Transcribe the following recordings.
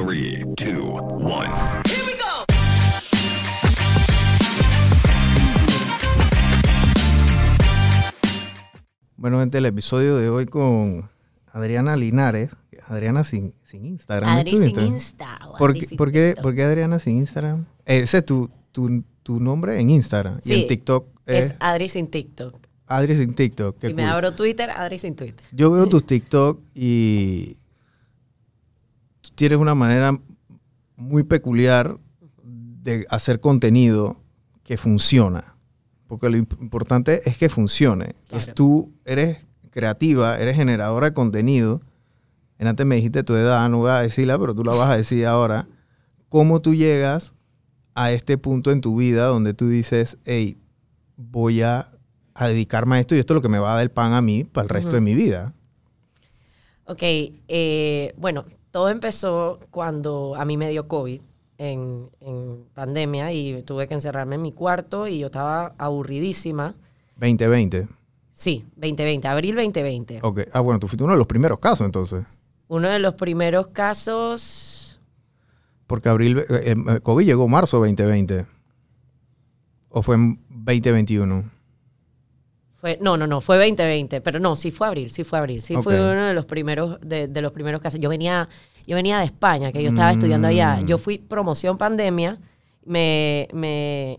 Three, two, one. Bueno, gente, el episodio de hoy con Adriana Linares. Adriana sin, sin Instagram. ¿es Adri sin Instagram? Insta. ¿Por, Adri qué, sin por qué- por qué Adriana sin Instagram? Ese es tu, tu, tu nombre en Instagram. Y en TikTok es, Es Adri sin TikTok. Adri sin TikTok. Qué Si me abro Twitter, Adri sin Twitter. Yo veo tus TikTok y tienes una manera muy peculiar de hacer contenido que funciona. Porque lo imp- importante es que funcione. Entonces Claro. tú eres creativa, eres generadora de contenido. En antes me dijiste tu edad, no voy a decirla, pero tú la vas a decir ahora. ¿Cómo tú llegas a este punto en tu vida donde tú dices, hey, voy a, a dedicarme a esto y esto es lo que me va a dar el pan a mí para el resto de mi vida? Ok, eh, bueno, todo empezó cuando a mí me dio COVID en, en pandemia y tuve que encerrarme en mi cuarto y yo estaba aburridísima. 2020. Sí, 2020, abril 2020. Ok. Ah, bueno, tú fuiste uno de los primeros casos entonces. Uno de los primeros casos, Porque abril, eh, eh, COVID llegó marzo 2020. ¿O fue en 2021? Fue, no, no, no, fue 2020, pero no, sí fue abril, sí fue abril, sí fue Ok. uno de los primeros, de, de los primeros casos. Yo venía, yo venía de España, que yo estaba estudiando allá. Mm. Yo fui promoción pandemia, me, me,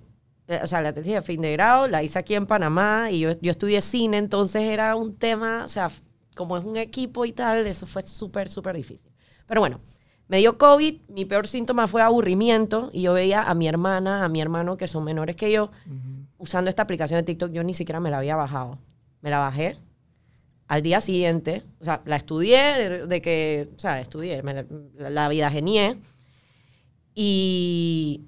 eh, o sea, la tesis de fin de grado la hice aquí en Panamá y yo, yo estudié cine, entonces era un tema, o sea, como es un equipo y tal, eso fue súper, súper difícil. Pero bueno, me dio COVID, mi peor síntoma fue aburrimiento y yo veía a mi hermana, a mi hermano que son menores que yo, usando esta aplicación de TikTok, yo ni siquiera me la había bajado. Me la bajé al día siguiente, o sea, la estudié, de, de que, o sea, estudié, me la, la vida genié. Y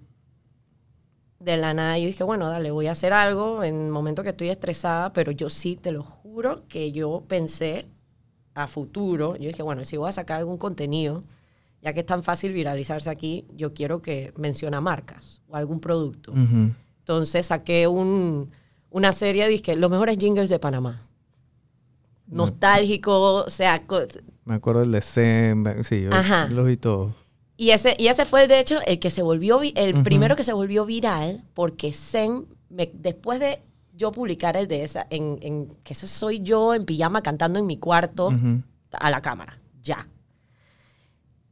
de la nada yo dije, bueno, dale, voy a hacer algo en el momento que estoy estresada, pero yo sí, te lo juro, que yo pensé a futuro, yo dije, bueno, si voy a sacar algún contenido, ya que es tan fácil viralizarse aquí, yo quiero que menciona marcas o algún producto. Ujú. Entonces saqué un, una serie de los mejores jingles de Panamá. Nostálgico, o sea, Me acuerdo del de Zen. Sí, yo Ajá. los vi todos. y ese, y ese fue de hecho el que se volvió, vi- el primero que se volvió viral, porque Zen, me- después de yo publicar el de esa, en, en- que eso soy yo en pijama cantando en mi cuarto a la cámara, ya.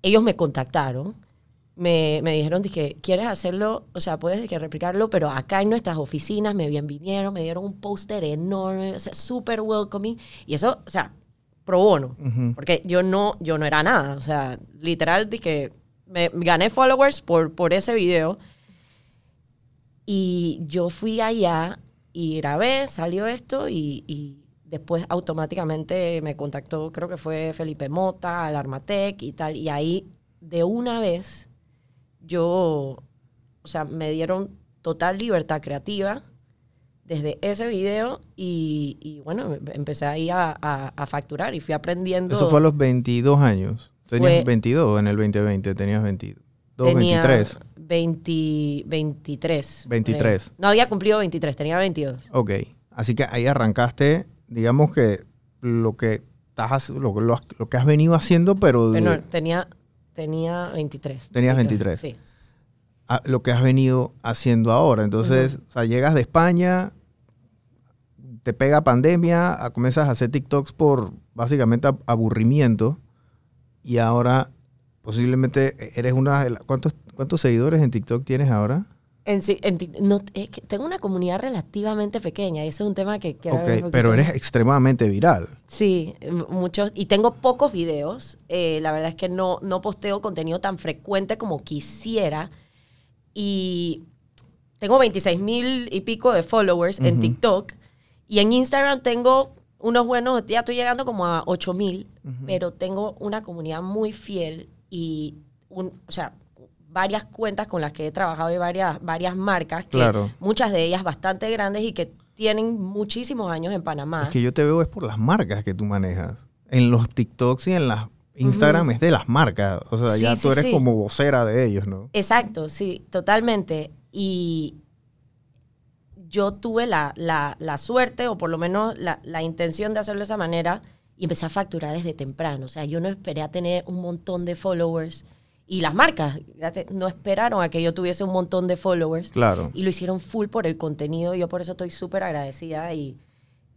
Ellos me contactaron, me, me dijeron, que ¿quieres hacerlo? O sea, puedes que replicarlo, pero acá en nuestras oficinas me bien vinieron, me dieron un póster enorme, o sea, súper welcoming. Y eso, o sea, pro bono, Ujú. porque yo no, yo no era nada, o sea, literal, que me gané followers por, por ese video. Y yo fui allá y grabé, salió esto y, y después automáticamente me contactó, creo que fue Felipe Mota, Alarmatec y tal. Y ahí de una vez yo, o sea, me dieron total libertad creativa desde ese video y, y bueno, empecé ahí a, a- a facturar y fui aprendiendo. Eso fue a los 22 años. Tenías Fue- 22 en el 2020, tenías 22. Tenía 23. 20, 23. 23. por ahí. No había cumplido 23, tenía 22. Ok. Así que ahí arrancaste, digamos que lo que estás lo, que- lo, lo que has venido haciendo, pero de- Pero tenía, tenía 23. Tenías 23, 23. Sí. a- lo que has venido haciendo ahora. Entonces, o sea, llegas de España, te pega pandemia, a- comienzas a hacer TikToks por básicamente ab- aburrimiento y ahora posiblemente eres una de las... ¿Cuántos, ¿Cuántos seguidores en TikTok tienes ahora? En en no, es que tengo una comunidad relativamente pequeña y ese es un tema que quiero Ok, pero eres extremadamente viral. Sí, muchos. Y tengo pocos videos. Eh, la verdad es que no, no posteo contenido tan frecuente como quisiera. Y tengo 26 mil y pico de followers en. TikTok. Y en Instagram tengo unos buenos, ya estoy llegando como a 8 mil. Pero tengo una comunidad muy fiel y, un, o sea, varias cuentas con las que he trabajado y varias, varias marcas. Que Claro. Muchas de ellas bastante grandes y que tienen muchísimos años en Panamá. Es que yo te veo es por las marcas que tú manejas. En los TikToks y en las Instagram es de las marcas. O sea, Sí, ya sí, tú eres sí. como vocera de ellos, ¿no? Exacto, sí, totalmente. Y yo tuve la, la- la suerte, o por lo menos la, la intención de hacerlo de esa manera, y empecé a facturar desde temprano. O sea, yo no esperé a tener un montón de followers Y las marcas no esperaron a que yo tuviese un montón de followers. Claro. Y lo hicieron full por el contenido. Y yo por eso estoy súper agradecida. Y,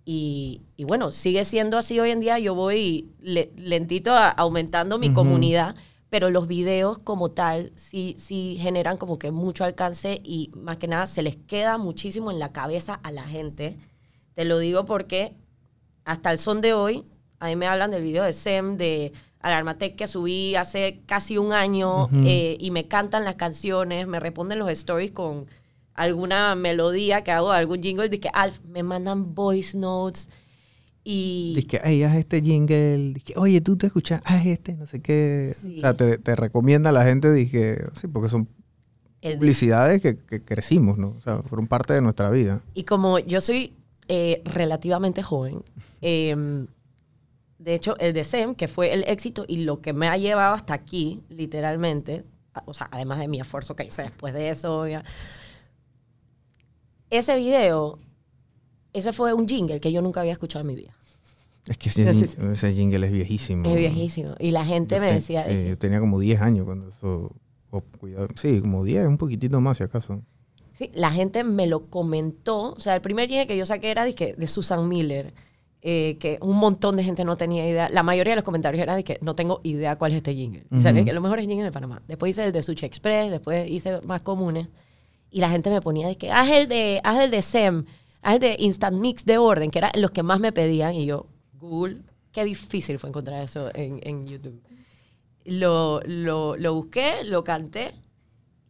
y, y bueno, sigue siendo así hoy en día. Yo voy le- lentito a- aumentando mi Ujú. comunidad. Pero los videos como tal sí, sí generan como que mucho alcance y más que nada se les queda muchísimo en la cabeza a la gente. Te lo digo porque hasta el son de hoy, a mí me hablan del video de Sem, de Alarmatec que subí hace casi un año eh, y me cantan las canciones, me responden los stories con alguna melodía que hago, algún jingle, de que Alf, me mandan voice notes y... Dice que, ay, haz este jingle. Dice que, oye, tú te escuchas, haz este, no sé qué. Sí. O sea, te, te recomienda a la gente, dije, sí, porque son el- publicidades que, que crecimos, ¿no? O sea, fueron parte de nuestra vida. Y como yo soy eh, relativamente joven, eh, de hecho, el de SEM, que fue el éxito y lo que me ha llevado hasta aquí, literalmente, o sea, además de mi esfuerzo que hice después de eso, ya, ese video, ese fue un jingle que yo nunca había escuchado en mi vida. Es que ese, ese jingle es viejísimo. Es viejísimo. Y la gente Yo me te- decía, eh, yo tenía como 10 años cuando eso... o cuidado, sí, como 10, un poquitito más si acaso. Sí, la gente me lo comentó. O sea, el primer jingle que yo saqué era de, de Susan Miller, eh, que un montón de gente no tenía idea. La mayoría de los comentarios era de que no tengo idea cuál es este jingle. Y sabía Ujú. que los mejores jingles de Panamá. Después hice el de Sushi Express, después hice más comunes. Y la gente me ponía de que haz el de, haz el de SEM, haz el de Instant Mix de orden, que eran los que más me pedían. Y yo, Google, qué difícil fue encontrar eso en, en YouTube. Lo, lo, lo busqué, lo canté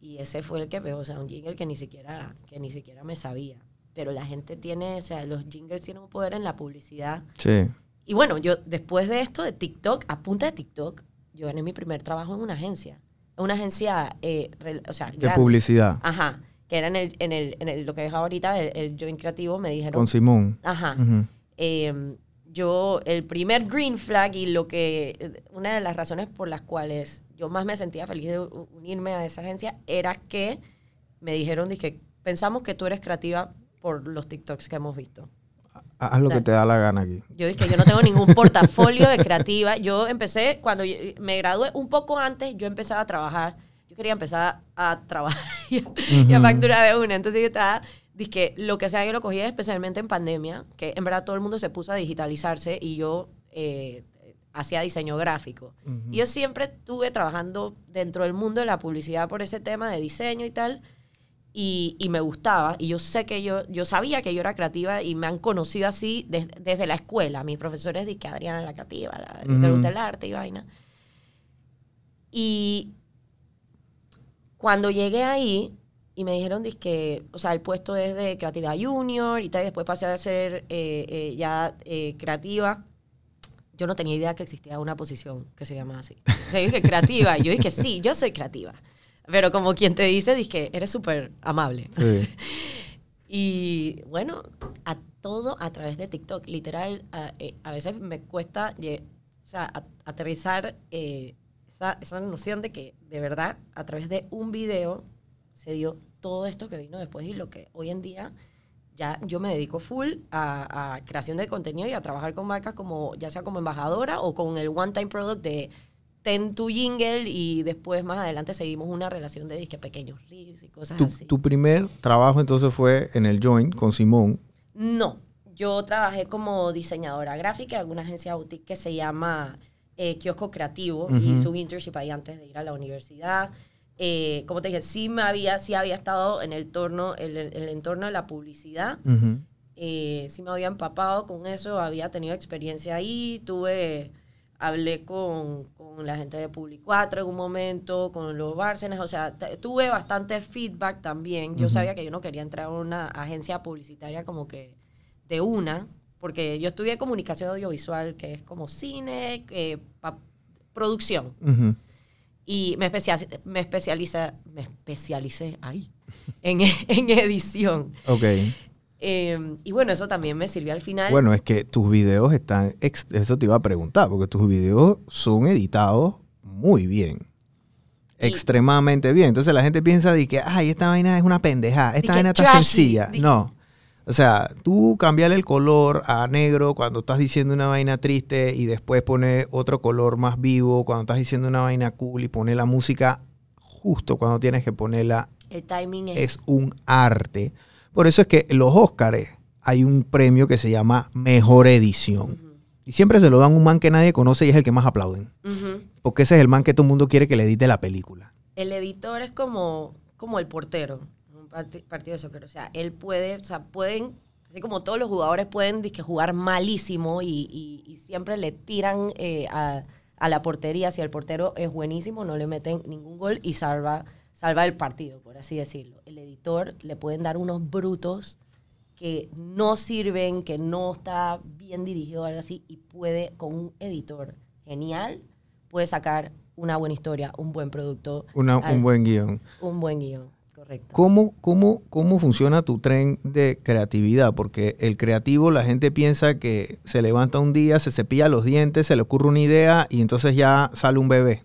y ese fue el que pegó, o sea, un jingle que ni siquiera, que ni siquiera me sabía. Pero la gente tiene, o sea, los jingles tienen un poder en la publicidad. Sí. Y bueno, yo después de esto de TikTok, a punta de TikTok, yo gané mi primer trabajo en una agencia. En una agencia, eh, rel- o sea, De grande. publicidad. Ajá, que era en, el, en, el, en el- lo que dejaba ahorita, el, el joint creativo, me dijeron, Con Simón. ajá, eh, yo, el primer green flag y lo que, una de las razones por las cuales yo más me sentía feliz de unirme a esa agencia era que me dijeron, dije, pensamos que tú eres creativa por los TikToks que hemos visto. Haz lo que te da la gana aquí. Yo dije, yo no tengo ningún portafolio de creativa. Yo empecé, cuando me gradué un poco antes, yo empezaba a trabajar. Yo quería empezar a trabajar y a, y a Ujú. facturar de una. Entonces yo estaba, dije, lo que sea, yo lo cogía especialmente en pandemia, que en verdad todo el mundo se puso a digitalizarse y yo eh, hacía diseño gráfico. Y yo siempre estuve trabajando dentro del mundo de la publicidad por ese tema de diseño y tal. Y, y me gustaba. Y yo sé que yo, yo sabía que yo era creativa y me han conocido así des- desde la escuela. Mis profesores dicen que Adriana es la creativa, la, que le Ujú. gusta el arte y vaina. Y cuando llegué ahí y me dijeron que, o sea, el puesto es de creatividad junior y tal, y después pasé a ser eh, eh, ya eh, creativa. Yo no tenía idea que existía una posición que se llama así. O sea, yo dije creativa. Yo dije, sí, yo soy creativa. Pero como quien te dice, dije, eres súper amable. Sí. Y bueno, a todo a través de TikTok. Literal, a, eh, a veces me cuesta o sea, a- aterrizar eh, esa, esa noción de que de verdad a través de un video se dio todo esto que vino después y lo que hoy en día ya yo me dedico full a, a creación de contenido y a trabajar con marcas como ya sea como embajadora o con el one time product de ten tu jingle y después más adelante seguimos una relación de disque pequeños reels y cosas Tu, así. tu primer trabajo entonces fue en el Joint con Simón. No, yo trabajé como diseñadora gráfica en una agencia boutique que se llama eh, Kiosco Creativo. Ujú. Hice un internship ahí antes de ir a la universidad. Eh, como te dije, sí, me había, sí había estado en el, torno, el, el- entorno de la publicidad. Ujú. Eh, sí me había empapado con eso, había tenido experiencia ahí, tuve, hablé con, con la gente de Publi4 en un momento, con los Bárcenas, o sea, tuve bastante feedback también. Yo sabía que yo no quería entrar a una agencia publicitaria como que de una, porque yo estudié comunicación audiovisual, que es como cine, eh, producción. Y me, especia- me, especializa, me especialicé ahí, en, en edición. Ok. Eh, y bueno, eso también me sirvió al final. Bueno, es que tus videos están, eso te iba a preguntar, porque tus videos son editados muy bien. Y- Extremadamente bien. Entonces la gente piensa de que, ay, esta vaina es una pendejada, esta vaina está sencilla. di- No. O sea, tú cambiarle el color a negro cuando estás diciendo una vaina triste y después pones otro color más vivo cuando estás diciendo una vaina cool y poner la música justo cuando tienes que ponerla El timing es... es un arte. Por eso es que los Óscares hay un premio que se llama Mejor Edición. Y siempre se lo dan a un man que nadie conoce y es el que más aplauden. Porque ese es el man que todo el mundo quiere que le edite la película. El editor es como, como el portero en un parti- partido de soccer. O sea, él puede, o sea, pueden, así como todos los jugadores pueden dizque, jugar malísimo y, y- y siempre le tiran eh, a, a la portería. Si el portero es buenísimo, no le meten ningún gol y salva, salva el partido, por así decirlo. El editor le pueden dar unos brutos que no sirven, que no está bien dirigido o algo así, y puede, con un editor genial, puede sacar una buena historia, un buen producto, Una- al- un buen guion. un buen guion, correcto. ¿Cómo, cómo, ¿Cómo funciona tu tren de creatividad? Porque el creativo, la gente piensa que se levanta un día, se cepilla los dientes, se le ocurre una idea y entonces ya sale un bebé.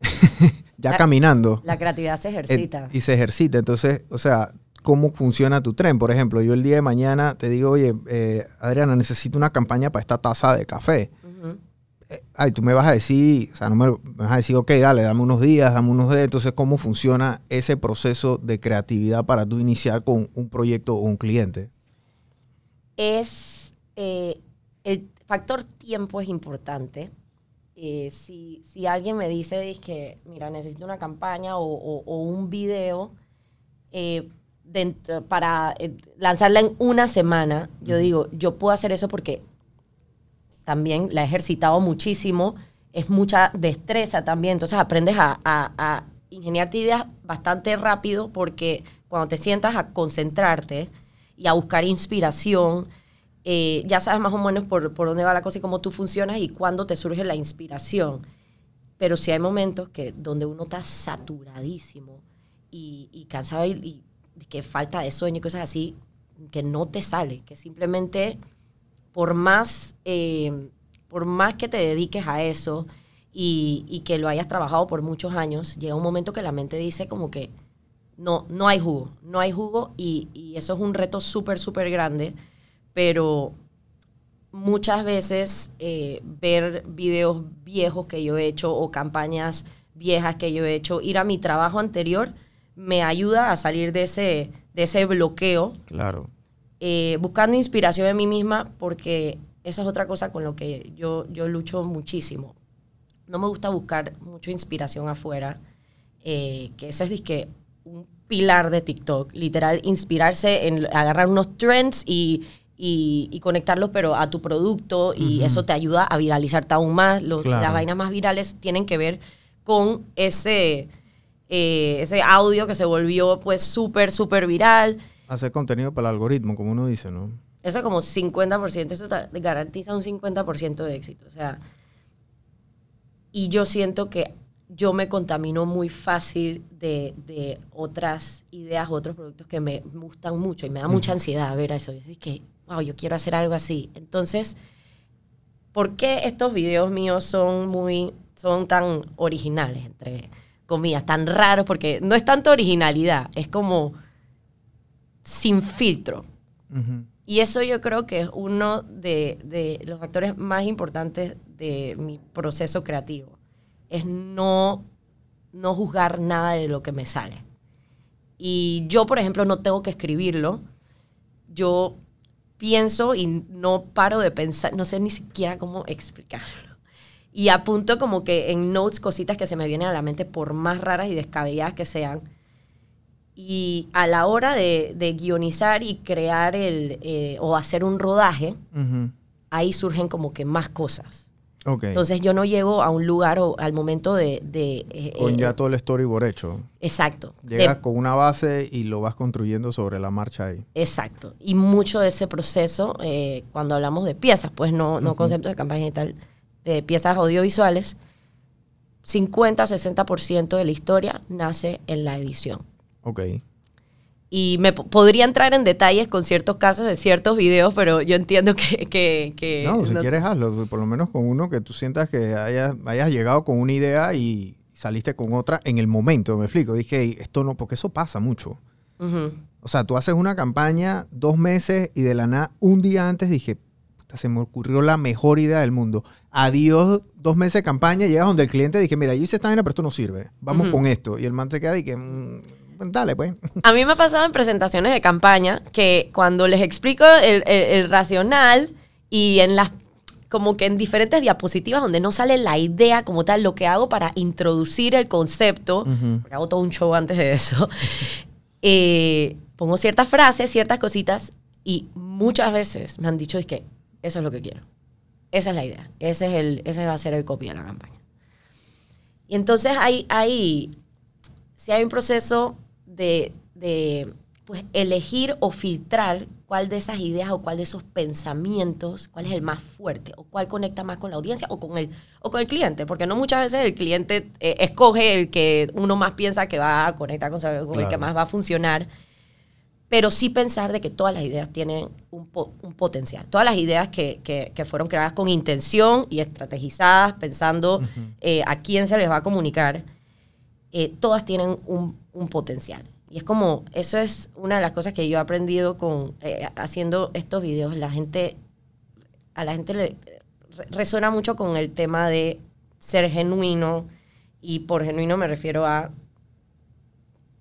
ya La- caminando. La creatividad se ejercita. Eh, y se ejercita. Entonces, o sea, ¿cómo funciona tu tren? Por ejemplo, yo el día de mañana te digo, oye, eh, Adriana, necesito una campaña para esta taza de café. Eh, ay, tú me vas a decir, o sea, no me, me vas a decir, ok, dale, dame unos días, dame unos días. Entonces, ¿cómo funciona ese proceso de creatividad para tú iniciar con un proyecto o un cliente? es el factor tiempo es importante. Eh, si, si alguien me dice que, mira, necesito una campaña o, o- o un video eh, dentro- para eh, lanzarla en una semana, yo digo, yo puedo hacer eso porque también la he ejercitado muchísimo, es mucha destreza también, entonces aprendes a, a, a ingeniarte ideas bastante rápido porque cuando te sientas a concentrarte y a buscar inspiración, eh, ya sabes más o menos por, por dónde va la cosa y cómo tú funcionas y cuándo te surge la inspiración. Pero sí hay momentos que donde uno está saturadísimo y, y cansado y, y que falta de sueño y cosas así, que no te sale, que simplemente por más, eh, por más que te dediques a eso y, y que lo hayas trabajado por muchos años, llega un momento que la mente dice como que no, no hay jugo, no hay jugo y, y eso es un reto súper, súper grande, pero muchas veces eh, ver videos viejos que yo he hecho o campañas viejas que yo he hecho, ir a mi trabajo anterior, me ayuda a salir de ese, de ese bloqueo Claro. eh, buscando inspiración en mí misma, porque esa es otra cosa con lo que yo, yo lucho muchísimo. No me gusta buscar mucha inspiración afuera, eh, que eso es disque un pilar de TikTok, literal, inspirarse en agarrar unos trends y, y, y conectarlos, pero a tu producto, y Ujú. eso te ayuda a viralizarte aún más. Los- Claro. Las vainas más virales tienen que ver con ese, eh, ese audio que se volvió pues súper, súper viral. Hacer contenido para el algoritmo, como uno dice, ¿no? Eso es como 50%, eso te garantiza un 50% de éxito. O sea, y yo siento que yo me contamino muy fácil de, de otras ideas, otros productos que me gustan mucho y me da mucha ansiedad ver eso. Es que, wow, yo quiero hacer algo así. Entonces, ¿por qué estos videos míos son muy, son tan originales, entre comillas, tan raros? Porque no es tanto originalidad, es como sin filtro. Ujú. Y eso yo creo que es uno de, de los factores más importantes de mi proceso creativo. Es no, no juzgar nada de lo que me sale. Y yo, por ejemplo, no tengo que escribirlo. Yo pienso y no paro de pensar, no sé ni siquiera cómo explicarlo. Y apunto como que en notes cositas que se me vienen a la mente, por más raras y descabelladas que sean. Y a la hora de, de guionizar y crear el, eh, o hacer un rodaje, ahí surgen como que más cosas. Entonces yo no llego a un lugar o al momento de... de, eh, con eh, ya todo el storyboard hecho. Exacto. De- Llegas con una base y lo vas construyendo sobre la marcha ahí. Exacto. Y mucho de ese proceso, eh, cuando hablamos de piezas, pues no, no conceptos de campaña y tal, de piezas audiovisuales, 50-60% de la historia nace en la edición. Ok. Y me po- podría entrar en detalles con ciertos casos de ciertos videos, pero yo entiendo que... que, que No, si no- quieres hazlo, por lo menos con uno que tú sientas que hayas, hayas llegado con una idea y saliste con otra en el momento, me explico. Dije, "Ey, esto no, porque eso pasa mucho. O sea, tú haces una campaña dos meses y de la nada, un día antes dije, "Puta, se me ocurrió la mejor idea del mundo. Adiós, dos meses de campaña, llegas donde el cliente dije, mira, yo hice esta vaina, pero esto no sirve. Vamos con esto. Y el man se queda y que, "Mm, dale pues. A mí me ha pasado en presentaciones de campaña que cuando les explico el, el- el racional y en las como que en diferentes diapositivas donde no sale la idea como tal, lo que hago para introducir el concepto, Ujú. porque hago todo un show antes de eso, eh, pongo ciertas frases, ciertas cositas y muchas veces me han dicho es que eso es lo que quiero. Esa es la idea. Ese, es el, ese va a ser el copy de la campaña. Y entonces hay, hay, si hay un proceso de, de, pues, elegir o filtrar cuál de esas ideas o cuál de esos pensamientos, cuál es el más fuerte o cuál conecta más con la audiencia o con el, o con el cliente, porque no muchas veces el cliente eh, escoge el que uno más piensa que va a conectar con, con el que más va a funcionar, pero sí pensar de que todas las ideas tienen un, po- un potencial. Todas las ideas que, que- que fueron creadas con intención y estrategizadas, pensando eh, a quién se les va a comunicar, eh, todas tienen un, un potencial. Y es como, eso es una de las cosas que yo he aprendido con eh, haciendo estos videos. La gente, a la gente le re- resuena mucho con el tema de ser genuino, y por genuino me refiero a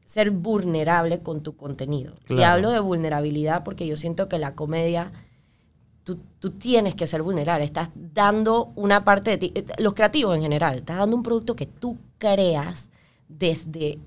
ser vulnerable con tu contenido. Y Claro. hablo de vulnerabilidad porque yo siento que la comedia, tú, tú tienes que ser vulnerable. Estás dando una parte de ti, eh, los creativos en general, estás dando un producto que tú creas desde,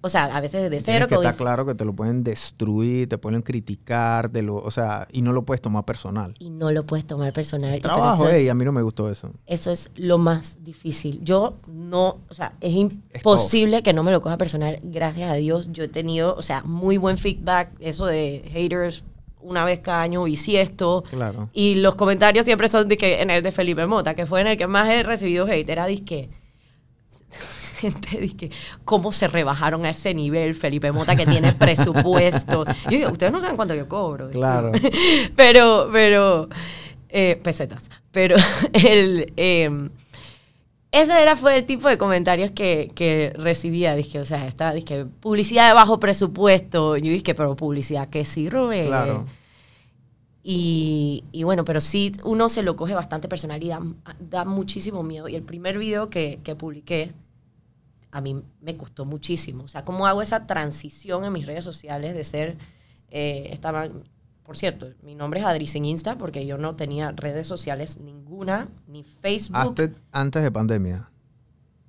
o sea, a veces desde cero. que está claro que te lo pueden destruir, te pueden criticar, te lo, o sea, y no lo puedes tomar personal. Y no lo puedes tomar personal. Trabajo, eso es- ey, a mí no me gustó eso. Eso es lo más difícil. Yo no, o sea, es imposible que no me lo coja personal. Gracias a Dios, yo he tenido, o sea, muy buen feedback. Eso de haters una vez cada año bisiesto. Claro. Y los comentarios siempre son de que en el de Felipe Mota, que fue en el que más he recibido hate, era disque. Gente disque, ¿cómo se rebajaron a ese nivel Felipe Mota que tiene presupuesto? Yo digo, ustedes no saben cuánto yo cobro. Claro. pero, pero, eh, pesetas. Pero el, eh, ese era, fue el tipo de comentarios que, que recibía. Dije, o sea, estaba, dije, publicidad de bajo presupuesto. Yo dije, pero publicidad que sirve. Claro. Y, y bueno, pero sí, uno se lo coge bastante personal y da, da muchísimo miedo. Y el primer video que, que publiqué, a mí me costó muchísimo. O sea, cómo hago esa transición en mis redes sociales de ser, eh, estaba, por cierto, mi nombre es Adri sin Insta porque yo no tenía redes sociales ninguna, ni Facebook, Antes, antes de pandemia.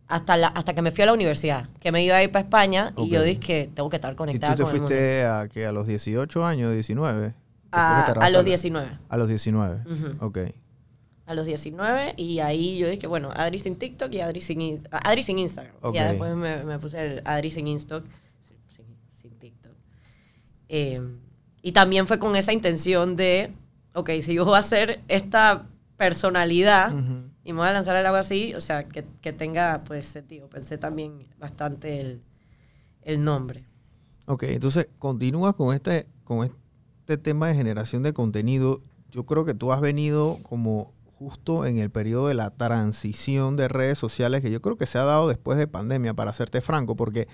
hasta, la, hasta que me fui a la universidad, que me iba a ir para España y yo dije que tengo que estar ¿Y tú conectada te con fuiste a, que a los 18 años, 19? A, te a los arrastraste- 19. A los 19. Ujú. Ok. A los 19 y ahí yo dije, bueno, Adri sin TikTok y Adri sin, in- Adri sin Instagram. Ok. Y ya después me, me puse el Adri sin Instock, sin, sin- TikTok. Eh, y también fue con esa intención de, ok, si yo voy a hacer esta personalidad Ujú. y me voy a lanzar al agua así, o sea, que, que tenga pues sentido. Pensé también bastante el, el nombre. Ok, entonces continúas con este, con este tema de generación de contenido. Yo creo que tú has venido como justo en el periodo de la transición de redes sociales que yo creo que se ha dado después de pandemia, para serte franco, porque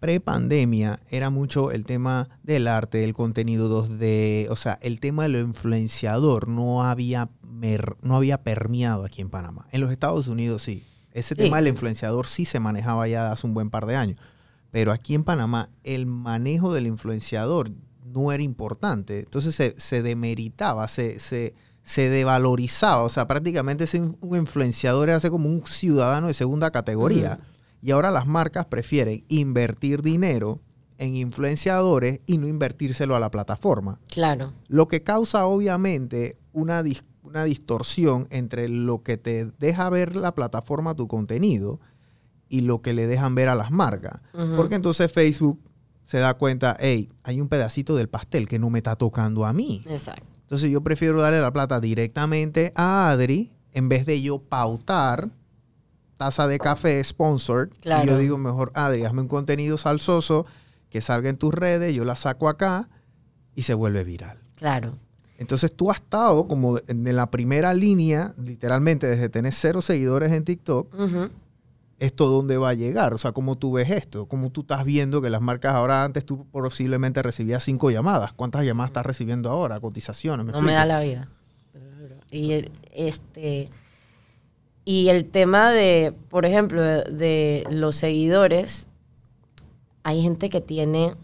pre-pandemia era mucho el tema del arte, del contenido 2D, o sea, el tema de lo influenciador no había, mer- no había permeado aquí en Panamá. En los Estados Unidos sí. Ese Sí. tema del influenciador sí se manejaba ya hace un buen par de años. Pero aquí en Panamá el manejo del influenciador no era importante. Entonces se, se demeritaba, se, se, se devalorizaba. O sea, prácticamente ese un influenciador era como un ciudadano de segunda categoría. Y ahora las marcas prefieren invertir dinero en influenciadores y no invertírselo a la plataforma. Claro. Lo que causa obviamente una, dis- una distorsión entre lo que te deja ver la plataforma tu contenido y lo que le dejan ver a las marcas. Porque entonces Facebook se da cuenta, hey, hay un pedacito del pastel que no me está tocando a mí. Exacto. Entonces yo prefiero darle la plata directamente a Adri en vez de yo pautar taza de café sponsored. Y Claro. yo digo, mejor Adri, hazme un contenido salsoso que salga en tus redes, yo la saco acá y se vuelve viral. Claro. Entonces tú has estado como en la primera línea, literalmente desde tener cero seguidores en TikTok, Ujú. ¿Esto dónde va a llegar? O sea, ¿cómo tú ves esto? ¿Cómo tú estás viendo que las marcas ahora antes tú posiblemente recibías cinco llamadas? ¿Cuántas llamadas estás recibiendo ahora? Cotizaciones. no me da la vida. Y el, este y el tema de, por ejemplo, de, los seguidores, hay gente que tiene,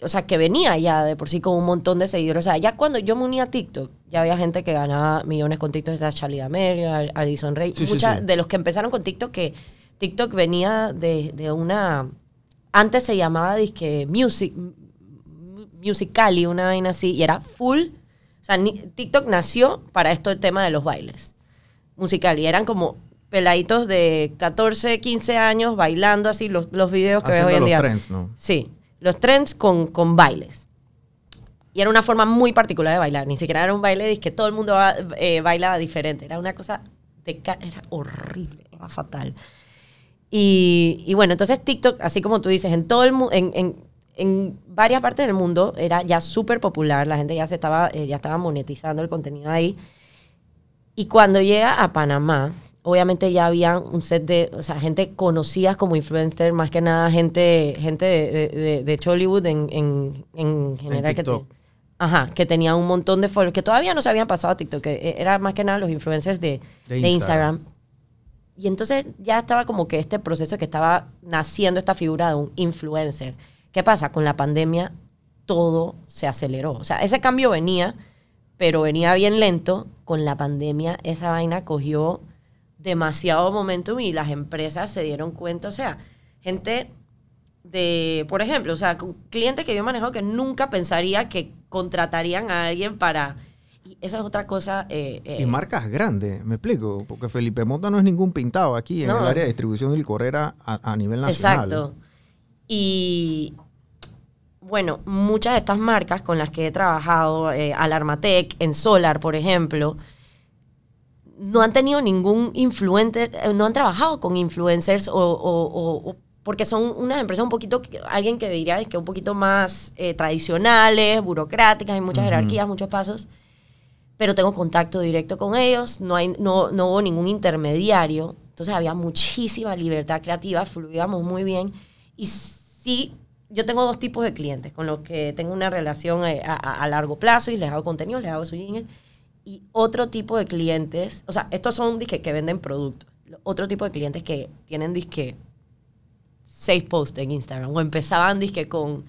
o sea, que venía ya de por sí con un montón de seguidores. O sea, ya cuando yo me uní a TikTok, ya había gente que ganaba millones con TikTok, está Charlie D'Amelio, Addison Rey, Sí, sí, muchas sí. de los que empezaron con TikTok, que TikTok venía de, de una, antes se llamaba disque Music, Musicali, una vaina así, y era full, o sea, TikTok nació para esto el tema de los bailes musical y eran como peladitos de 14, 15 años bailando así los, los videos que ves hoy en los día. trends, ¿no? Sí, los trends con, con bailes. Y era una forma muy particular de bailar. Ni siquiera era un baile de que todo el mundo eh, baila diferente. Era una cosa de era horrible, era fatal. Y, y bueno, entonces TikTok, así como tú dices, en todo el en, en, en varias partes del mundo era ya súper popular. La gente ya se estaba, eh, ya estaba monetizando el contenido ahí. Y cuando llega a Panamá, obviamente ya había un set de, o sea, gente conocida como influencer, más que nada gente, gente de, de, de- Chollywood en, en, en general. que, te- TikTok. ajá, que tenía un montón de followers, que todavía no se habían pasado a TikTok, que eh, era más que nada los influencers de, De de Instagram. Instagram. Y entonces ya estaba como que este proceso que estaba naciendo esta figura de un influencer. ¿Qué pasa? Con la pandemia todo se aceleró. O sea, ese cambio venía, pero venía bien lento. Con la pandemia esa vaina cogió demasiado momentum y las empresas se dieron cuenta. O sea, gente de, por ejemplo, o sea, clientes que yo he manejado que nunca pensaría que contratarían a alguien para... Esa es otra cosa... eh, eh, Y marcas grandes, me explico, porque Felipe Mota no es ningún pintado aquí en No. el área de distribución del Correra a, a nivel nacional. Exacto. Y bueno, muchas de estas marcas con las que he trabajado, eh, Alarmatec, en Solar, por ejemplo, no han tenido ningún influencer, eh, no han trabajado con influencers o, o- o- o- porque son unas empresas un poquito, alguien que diría es que un poquito más eh, tradicionales, burocráticas, hay muchas jerarquías, muchos pasos, pero tengo contacto directo con ellos, no, hay, no, no hubo ningún intermediario, entonces había muchísima libertad creativa, fluíamos muy bien. Y sí, yo tengo dos tipos de clientes con los que tengo una relación eh, a, a- a largo plazo y les hago contenido, les hago su jingle, y otro tipo de clientes, o sea, estos son disque que venden productos, otro tipo de clientes que tienen disque seis posts en Instagram o empezaban disque con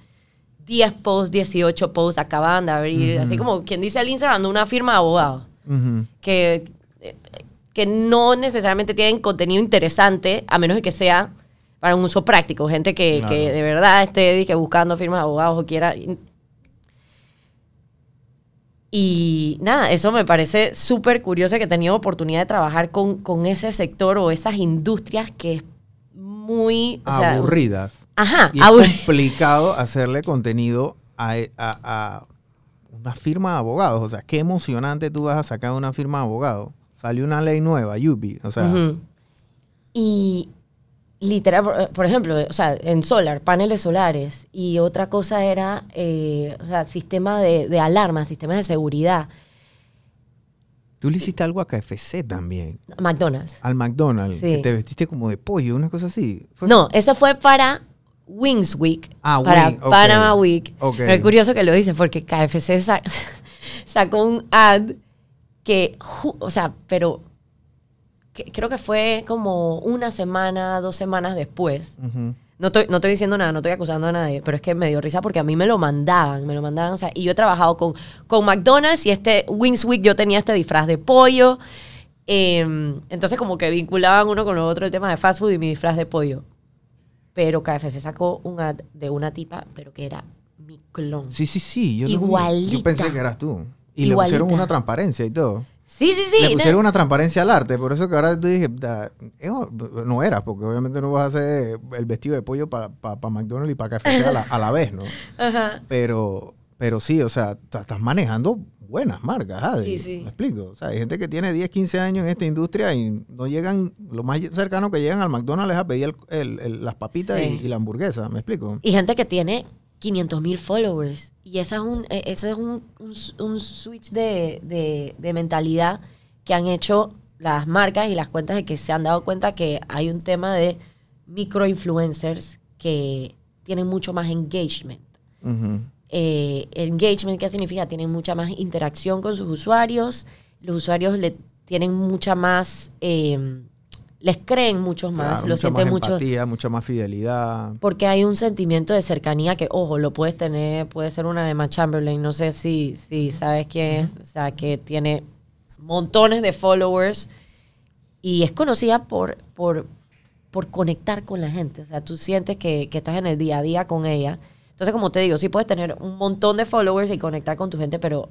10 posts, 18 posts, acababan de abrir, así como quien dice el Instagram una firma de abogados Ujú. que, que no necesariamente tienen contenido interesante, a menos de que sea para un uso práctico, gente que, Claro. que de verdad esté disque, buscando firmas de abogados o quiera. Y nada, eso me parece súper curioso que he tenido oportunidad de trabajar con, con ese sector o esas industrias que es muy... o sea, Aburridas. Ajá, Y es complicado hacerle contenido a, a- a una firma de abogados. O sea, qué emocionante tú vas a sacar una firma de abogados. Salió una ley nueva, Yupi. O sea. Y literal, por, por ejemplo, o sea, en solar, paneles solares. Y otra cosa era, eh, o sea, sistema de, de alarma, sistemas de seguridad. tú le hiciste algo a KFC también. McDonald's. Al McDonald's. Sí. Que te vestiste como de pollo, una cosa así. ¿Fue? No, eso fue para Wings Week. Ah, para Wing. Panama Week. Ok. Pero es curioso que lo dices porque KFC sa- sacó un ad que, o sea, pero que- creo que fue como una semana, dos semanas después. No estoy, no estoy diciendo nada, no estoy acusando a nadie, pero es que me dio risa porque a mí me lo mandaban, me lo mandaban, o sea, y yo he trabajado con, con McDonald's y este Wings Week yo tenía este disfraz de pollo, eh, entonces como que vinculaban uno con lo otro el tema de fast food y mi disfraz de pollo. Pero KFC sacó un ad de una tipa, pero que era mi clon. Sí, sí, sí. Yo, lo. Igualita. yo pensé que eras tú. Y le Igualita. pusieron una transparencia y todo. Sí, sí, sí. le no- pusieron una transparencia al arte, por eso que ahora tú dije, no eras, porque obviamente no vas a hacer el vestido de pollo para McDonald's y para KFC a la, a la vez, ¿no? Ajá. Pero, pero sí, o sea, estás manejando buenas marcas, Adri. Sí, sí. ¿Me explico? O sea, hay gente que tiene 10, 15 años en esta industria y no llegan, lo más cercano que llegan al McDonald's es a pedir el- el- el- las papitas Sí. y, y la hamburguesa, ¿me explico? Y gente que tiene 500 mil followers. Y esa es un, eh, eso es un, un, un switch de, de, de mentalidad que han hecho las marcas y las cuentas de que se han dado cuenta que hay un tema de microinfluencers que tienen mucho más engagement. Ujú. Eh, engagement, ¿qué significa? Tienen mucha más interacción con sus usuarios. Los usuarios le tienen mucha más, eh, les creen mucho más, Claro, lo mucha sienten más mucho. empatía, mucha más fidelidad. Porque hay un sentimiento de cercanía que, ojo, lo puedes tener, puede ser una de Emma Chamberlain, no sé si, si sabes quién es, o sea, que tiene montones de followers y es conocida por, por, por conectar con la gente. O sea, tú sientes que, que estás en el día a día con ella. Entonces, como te digo, sí puedes tener un montón de followers y conectar con tu gente, pero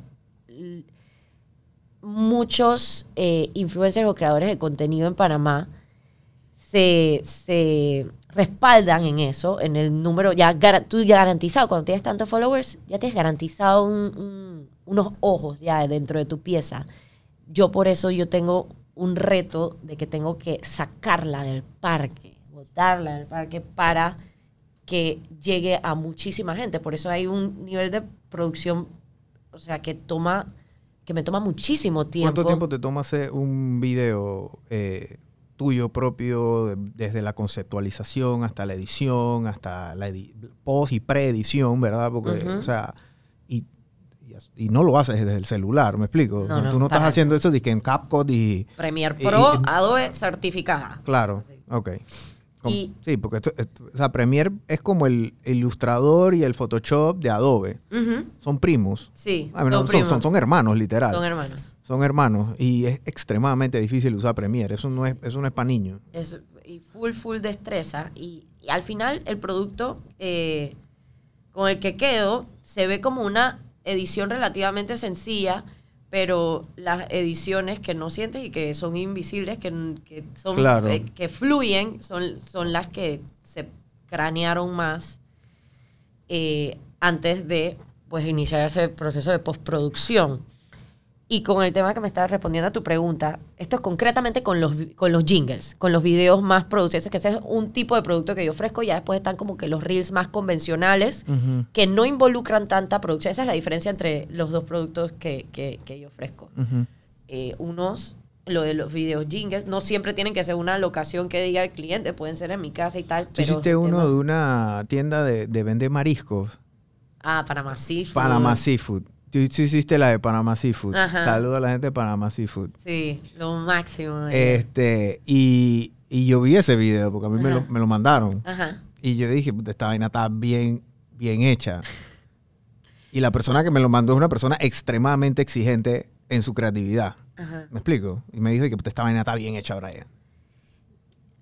muchos eh, influencers o creadores de contenido en Panamá se, respaldan en eso, en el número, ya tú ya garantizado, cuando tienes tantos followers, ya tienes garantizado un- un- unos ojos ya dentro de tu pieza. Yo por eso yo tengo un reto de que tengo que sacarla del parque, botarla del parque para que llegue a muchísima gente. Por eso hay un nivel de producción, o sea, que toma, que me toma muchísimo tiempo. ¿Cuánto tiempo te toma hacer un video eh, tuyo propio, de- desde la conceptualización hasta la edición, hasta la edi- post y preedición, ¿verdad? Porque, Ujú. o sea, y, y, y no lo haces desde el celular, ¿me explico? O No, sea, no, tú no estás para haciendo eso de que en CapCut y... Premiere Pro, y- Adobe certificada. Claro, Así. ok. Y- sí, porque esto, esto- o sea, Premiere es como el ilustrador y el Photoshop de Adobe. Son primos. Sí, Ah, son, son, primos. son, son hermanos, literal. Son hermanos. Son hermanos y es extremadamente difícil usar Premiere. Eso no es, eso no es para niños. Es, y full, full destreza. Y, y al final el producto eh, con el que quedo se ve como una edición relativamente sencilla, pero las ediciones que no sientes y que son invisibles, que, que son Claro. eh, que fluyen, son, son las que se cranearon más eh, antes de pues iniciar ese proceso de postproducción. Y con el tema que me estabas respondiendo a tu pregunta, esto es concretamente con los, con los jingles, con los videos más producidos, que ese es un tipo de producto que yo ofrezco, ya después están como que los reels más convencionales, que no involucran tanta producción. Esa es la diferencia entre los dos productos que, que- que yo ofrezco. Eh, unos, lo de los videos jingles, no siempre tienen que ser una locación que diga el cliente, pueden ser en mi casa y tal. Pero hiciste uno tema- de una tienda de, de vender mariscos. Ah, Panamá Seafood. Panamá Seafood. Tú, hiciste la de Panamá Seafood. Ajá. Saludo a la gente de Panamá Seafood. Sí, lo máximo. de- Este, y, y yo vi ese video porque a mí me lo, me lo mandaron. Ajá. Y yo dije, "Puta, esta vaina está bien, bien hecha. Y la persona que me lo mandó es una persona extremadamente exigente en su creatividad. Ajá. ¿Me explico? Y me dice que "Puta, esta vaina está bien hecha, Brian.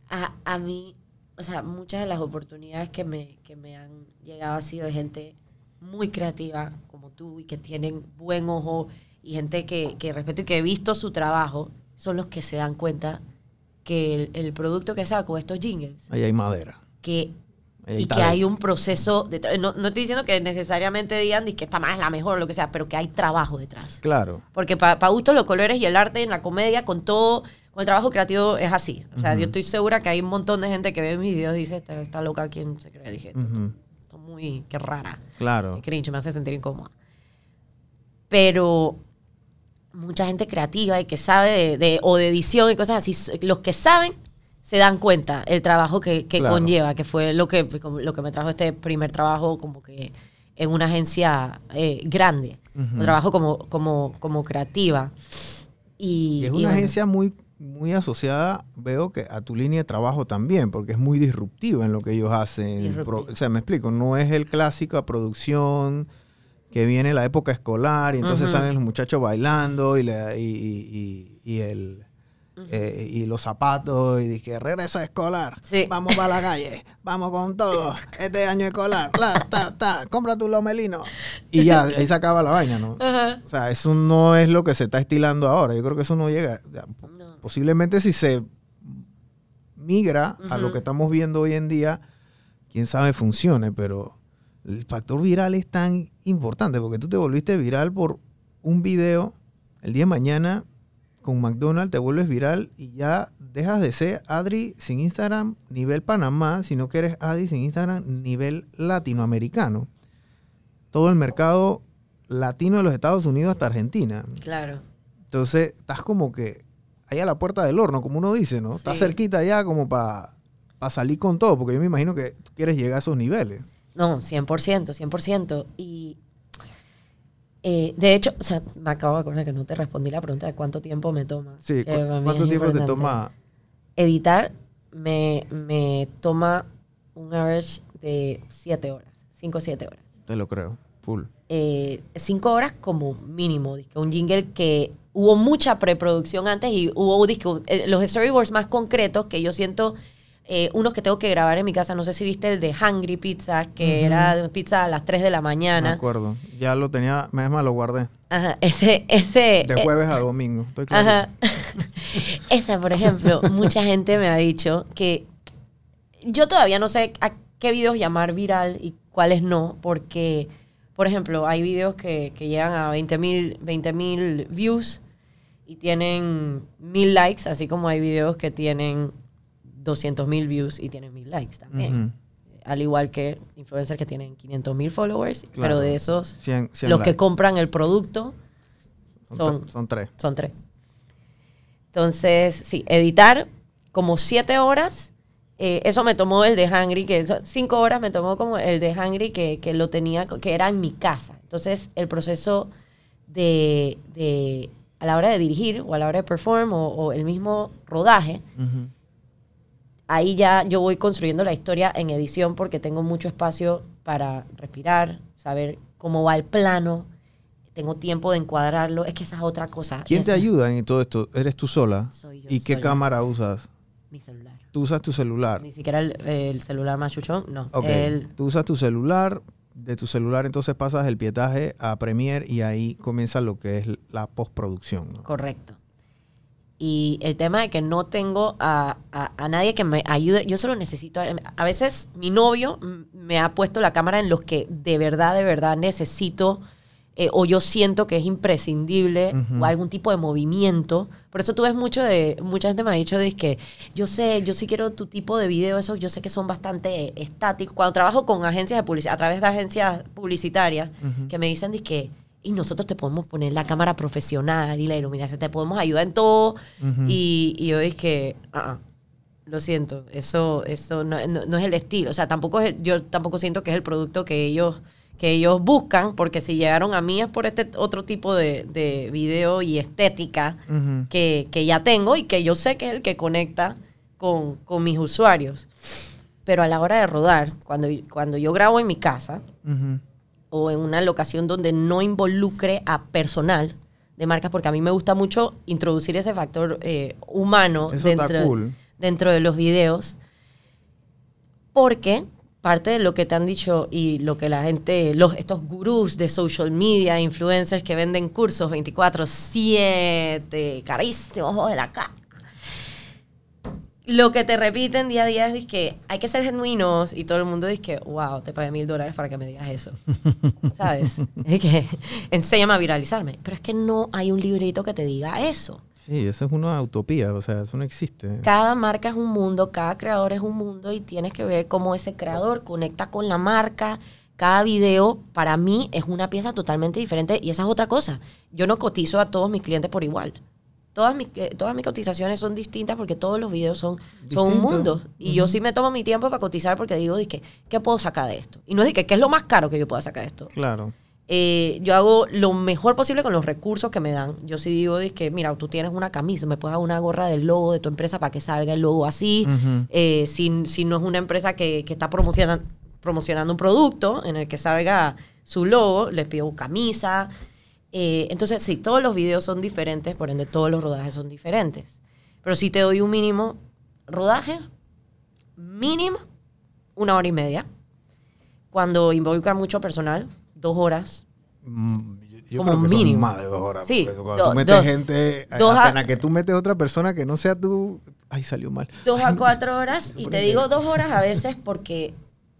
a, a mí, o sea, muchas de las oportunidades que me, que me han llegado ha sido de gente muy creativa como tú y que tienen buen ojo y gente que, que respeto y que he visto su trabajo, son los que se dan cuenta que el, el producto que saco, estos jingles, Ahí hay madera. que, Ahí y que talento. hay un proceso detrás. No, no estoy diciendo que necesariamente digan "Di que esta más es la mejor o lo que sea, pero que hay trabajo detrás. Claro. Porque para gustos los colores y el arte en la comedia, con todo, con el trabajo creativo es así. O sea, yo estoy segura que hay un montón de gente que ve mis videos y dice, esta loca, ¿quién se cree? Dije. Muy, qué rara. Claro. Qué cringe, me hace sentir incómoda. Pero mucha gente creativa y que sabe de, de- o de edición y cosas así, los que saben se dan cuenta el trabajo que, que Claro. conlleva, que fue lo que, lo que me trajo este primer trabajo como que en una agencia eh, grande, un trabajo como, como, como creativa. Y, Y es una agencia muy, muy asociada, veo que a tu línea de trabajo también, porque es muy disruptivo en lo que ellos hacen. Pro- o sea, me explico, no es el clásico producción que viene la época escolar y entonces salen los muchachos bailando y, le- y, y- y- el... eh, y los zapatos y dije regreso escolar Sí. vamos para la calle vamos con todo este año escolar la, ta, ta, compra tu lomelino y ya ahí se acaba la vaina no o sea, eso no es lo que se está estilando ahora. Yo creo que eso no llega. Posiblemente si se migra a lo que estamos viendo hoy en día, quién sabe funcione, pero el factor viral es tan importante porque tú te volviste viral por un video. El día de mañana con McDonald's te vuelves viral y ya dejas de ser Adri sin Instagram nivel Panamá, sino que eres Adri sin Instagram nivel latinoamericano. Todo el mercado latino de los Estados Unidos hasta Argentina. Claro. Entonces, estás como que ahí a la puerta del horno, como uno dice, ¿no? Estás Sí. cerquita ya como para salir con todo, porque yo me imagino que tú quieres llegar a esos niveles. No, 100%, 100%. Y eh, de hecho, o sea, me acabo de acordar que no te respondí la pregunta de cuánto tiempo me toma. Sí, para mí ¿cuánto tiempo te toma? Editar me, me toma un average de 7 horas, 5 o 7 horas. Te lo creo, full. eh, cinco horas como mínimo. un jingle que hubo mucha preproducción antes y hubo eh, los storyboards más concretos que yo siento, eh, unos que tengo que grabar en mi casa. No sé si viste el de Hungry Pizza, que Ujú. era de pizza a las 3 de la Me mañana. acuerdo. Ya lo tenía, más, lo guardé. Ajá, ese, ese. De eh, jueves a domingo. Estoy claro. Ajá. Esa, por ejemplo, mucha gente me ha dicho que yo todavía no sé a qué videos llamar viral y cuáles no, porque, por ejemplo, hay videos que, que llegan a 20 mil views y tienen mil likes, así como hay videos que tienen 200 mil views y tienen mil likes también. Al igual que influencers que tienen 500 mil followers, Claro. pero de esos, 100, 100 los que compran el producto son, son- tre- son tres. son tres. Entonces, sí, editar como siete horas. eh, eso me tomó el de Hungry, que eso- cinco horas me tomó como el de Hungry, que, que lo tenía, que era en mi casa. Entonces, el proceso de, de- a la hora de dirigir o a la hora de perform o, o el mismo rodaje, ahí ya yo voy construyendo la historia en edición porque tengo mucho espacio para respirar, saber cómo va el plano, tengo tiempo de encuadrarlo. Es que esa es otra cosa. ¿Quién te ayuda en todo esto? ¿Eres tú sola? Soy yo ¿Y qué cámara usas? Mi celular. Tú usas tu celular. Ni siquiera el, el celular machuchón, no. Ok. El, Tú usas tu celular. De tu celular entonces pasas el pietaje a Premiere y ahí comienza lo que es la postproducción. correcto. Y el tema de que no tengo a, a- nadie que me ayude, yo solo necesito, a, a veces mi novio me ha puesto la cámara en los que de verdad, de verdad necesito eh, o yo siento que es imprescindible o algún tipo de movimiento. Por eso tú ves mucho de, mucha gente me ha dicho de que yo sé, yo sí quiero tu tipo de video, esos yo sé que son bastante estáticos. Cuando trabajo con agencias de publicidad, a través de agencias publicitarias, que me dicen de que y nosotros te podemos poner la cámara profesional y la iluminación, te podemos ayudar en todo. Ujú. y, y yo dije, ah, ah, lo siento, eso, eso no, no- no es el estilo. O sea, tampoco es el- yo tampoco siento que es el producto que ellos, que ellos buscan, porque si llegaron a mí es por este otro tipo de, de video y estética que, que ya tengo y que yo sé que es el que conecta con, con mis usuarios. Pero a la hora de rodar, cuando, cuando yo grabo en mi casa, o en una locación donde no involucre a personal de marcas, porque a mí me gusta mucho introducir ese factor eh, humano Eso dentro, cool. dentro de los videos, porque parte de lo que te han dicho y lo que la gente, los, estos gurús de social media, influencers que venden cursos 24/7, carísimos, ojo de la cara. Lo que te repiten día a día es que hay que ser genuinos y todo el mundo dice que, wow, te pagué mil dólares para que me digas eso. ¿Sabes? Es que enséñame a viralizarme. Pero es que no hay un librito que te diga eso. Sí, eso es una utopía, o sea, eso no existe. Cada marca es un mundo, cada creador es un mundo y tienes que ver cómo ese creador conecta con la marca. Cada video para mí es una pieza totalmente diferente y esa es otra cosa. Yo no cotizo a todos mis clientes por igual. Todas mis, eh, todas mis cotizaciones son distintas porque todos los videos son, son un mundo. Y yo sí me tomo mi tiempo para cotizar porque digo, dizque, ¿qué puedo sacar de esto? Y no es que ¿qué es lo más caro que yo pueda sacar de esto? Claro. Eh, yo hago lo mejor posible con los recursos que me dan. Yo sí digo, que mira, tú tienes una camisa, me puedes dar una gorra del logo de tu empresa para que salga el logo así. Eh, si, si no es una empresa que, que está promocionando, promocionando un producto en el que salga su logo, les pido camisa. Eh, entonces, sí, todos los videos son diferentes, por ende todos los rodajes son diferentes. Pero si te doy un mínimo rodaje, mínimo una hora y media. Cuando involucra mucho personal, dos horas. Mm, yo- Como creo que son mínimo. más de dos horas. Sí, cuando do- tú metes dos- gente, dos a- que tú metes otra persona que no sea tú, ay, salió mal. dos a cuatro horas y te digo dos horas a veces porque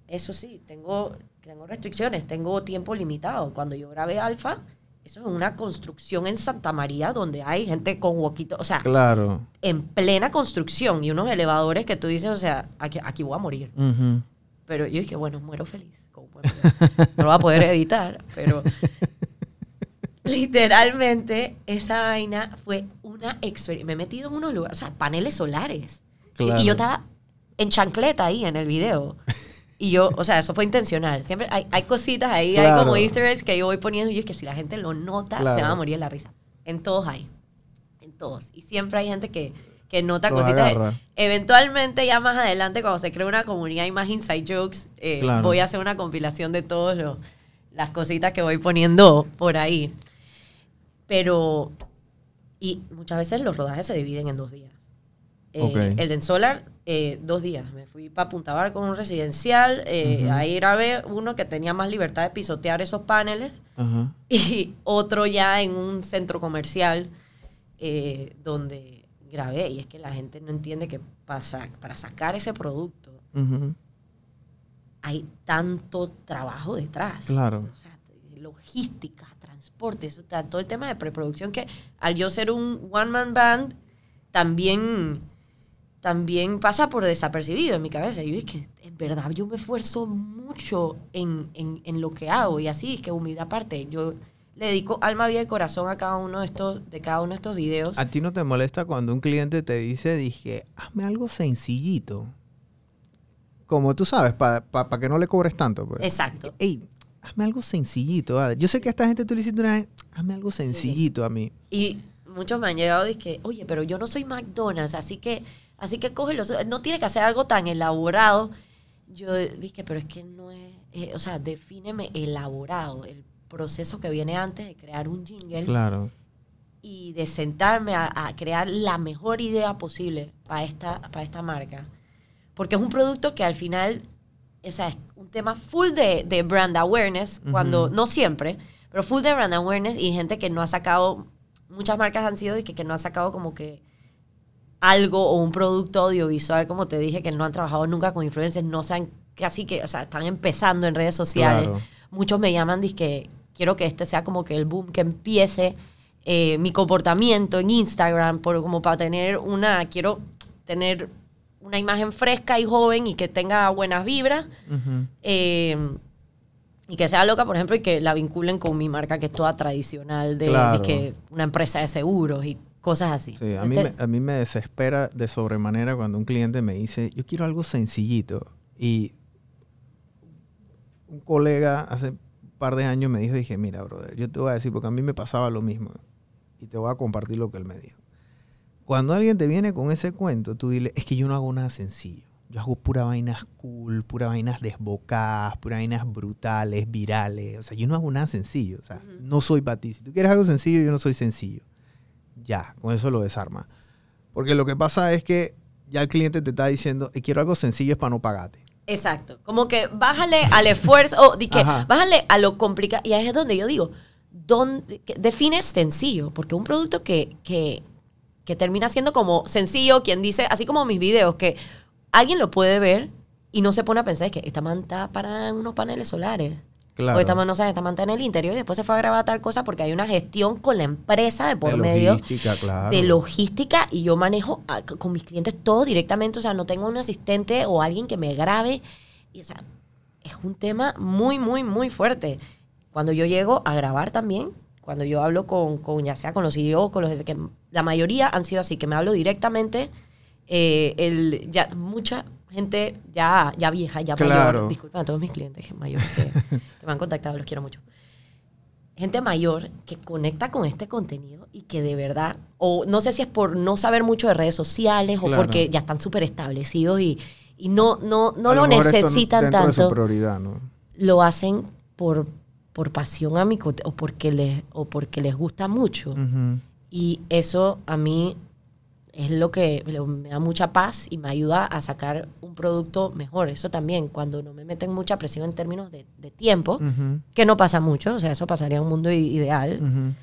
eso sí, tengo, tengo restricciones, tengo tiempo limitado. Cuando yo grabé Alfa, eso es una construcción en Santa María donde hay gente con huequito, o sea, Claro. en plena construcción y unos elevadores que tú dices, o sea, aquí, aquí voy a morir. Ujú. Pero yo dije, bueno, muero feliz. como. No lo voy a poder editar, pero literalmente esa vaina fue una experiencia. Me he metido en unos lugares, o sea, paneles solares. Y- Claro. Y yo estaba en chancleta ahí en el video. Y yo, o sea, eso fue intencional. Siempre hay, hay cositas ahí, hay como easter eggs que yo voy poniendo y es que si la gente lo nota, Claro. se va a morir de la risa. En todos hay. En todos. Y siempre hay gente que, que nota Los cositas. agarra. Eventualmente, ya más adelante, cuando se crea una comunidad y más inside jokes, eh, Claro. voy a hacer una compilación de todas las cositas que voy poniendo por ahí. Pero, y muchas veces los rodajes se dividen en dos días. Eh. El de En Solar, eh, dos días. Me fui para Punta Bar con un residencial. eh, Ujú. Ahí grabé uno que tenía más libertad de pisotear esos paneles. Y otro ya en un centro comercial donde grabé. Y es que la gente no entiende que para, sa- para sacar ese producto hay tanto trabajo detrás. Claro. O sea, logística, transporte, eso, todo el tema de preproducción que al yo ser un one-man band, también, también pasa por desapercibido en mi cabeza. Y yo es que, en verdad, yo me esfuerzo mucho en, en, en lo que hago. Y así, es que humildad aparte, yo le dedico alma, vida y corazón a cada uno de estos, de cada uno de estos videos. ¿A ti no te molesta cuando un cliente te dice, dije, hazme algo sencillito? Como tú sabes, para que no le cobres tanto. Pues. Exacto. Ey, hazme algo sencillito. Adri. Yo sé que a esta gente tú le hiciste una vez, hazme algo sencillito a mí. Y muchos me han llegado y que, oye, pero yo no soy McDonald's, así que, así que cógelo. No tiene que hacer algo tan elaborado. Yo dije, pero es que no es, eh, o sea, defíneme elaborado, el proceso que viene antes de crear un jingle Claro. y de sentarme a, a crear la mejor idea posible para esta, para esta marca. Porque es un producto que al final, o sea, es un tema full de, de brand awareness, cuando, no siempre, pero full de brand awareness y gente que no ha sacado, muchas marcas han sido y que, que no han sacado como que algo o un producto audiovisual, como te dije, que no han trabajado nunca con influencers, no sean casi que, o sea, están empezando en redes sociales. Claro. Muchos me llaman, que quiero que este sea como que el boom, que empiece eh, mi comportamiento en Instagram, por, como para tener una, quiero tener una imagen fresca y joven y que tenga buenas vibras. Eh, y que sea loca, por ejemplo, y que la vinculen con mi marca, que es toda tradicional, de, que una empresa de seguros y cosas así. Sí, a mí, me, a mí me desespera de sobremanera cuando un cliente me dice, yo quiero algo sencillito. Y un colega hace par de años me dijo, dije, mira, brother, yo te voy a decir, porque a mí me pasaba lo mismo. Y te voy a compartir lo que él me dijo. Cuando alguien te viene con ese cuento, tú dile, es que yo no hago nada sencillo. Yo hago pura vainas cool, pura vainas desbocadas, pura vainas brutales, virales. O sea, yo no hago nada sencillo. O sea, no soy para ti. Si tú quieres algo sencillo, yo no soy sencillo. Ya, con eso lo desarma. Porque lo que pasa es que ya el cliente te está diciendo, "Eh, quiero algo sencillo es para no pagarte. Exacto. Como que bájale al esfuerzo, o di que Ajá. bájale a lo complicado. Y ahí es donde yo digo, ¿dónde, que define sencillo? Porque un producto que, que, que termina siendo como sencillo, quien dice, así como mis videos, que alguien lo puede ver y no se pone a pensar, es que esta man está para unos paneles solares. Claro. O esta man, no sé, esta man está en el interior y después se fue a grabar tal cosa porque hay una gestión con la empresa de por de medio logística, claro. de logística y yo manejo a- con mis clientes todo directamente, o sea, no tengo un asistente o alguien que me grabe. Y, o sea, es un tema muy, muy, muy fuerte. Cuando yo llego a grabar también, cuando yo hablo con, con ya sea con los CEOs, con los que la mayoría han sido así, que me hablo directamente, eh, el, ya mucha gente ya, ya vieja, ya Claro. mayor, disculpen a todos mis clientes mayores que, que me han contactado, los quiero mucho gente mayor que conecta con este contenido y que de verdad, o no sé si es por no saber mucho de redes sociales o porque ya están súper establecidos y, y no, no, no A lo mejor esto necesitan dentro de su tanto, prioridad, ¿no? lo hacen por, por pasión a mi o porque les, o porque les gusta mucho. Y eso a mí es lo que me da mucha paz y me ayuda a sacar un producto mejor. Eso también, cuando no me meten mucha presión en términos de, de tiempo, que no pasa mucho, o sea, eso pasaría en un mundo ideal.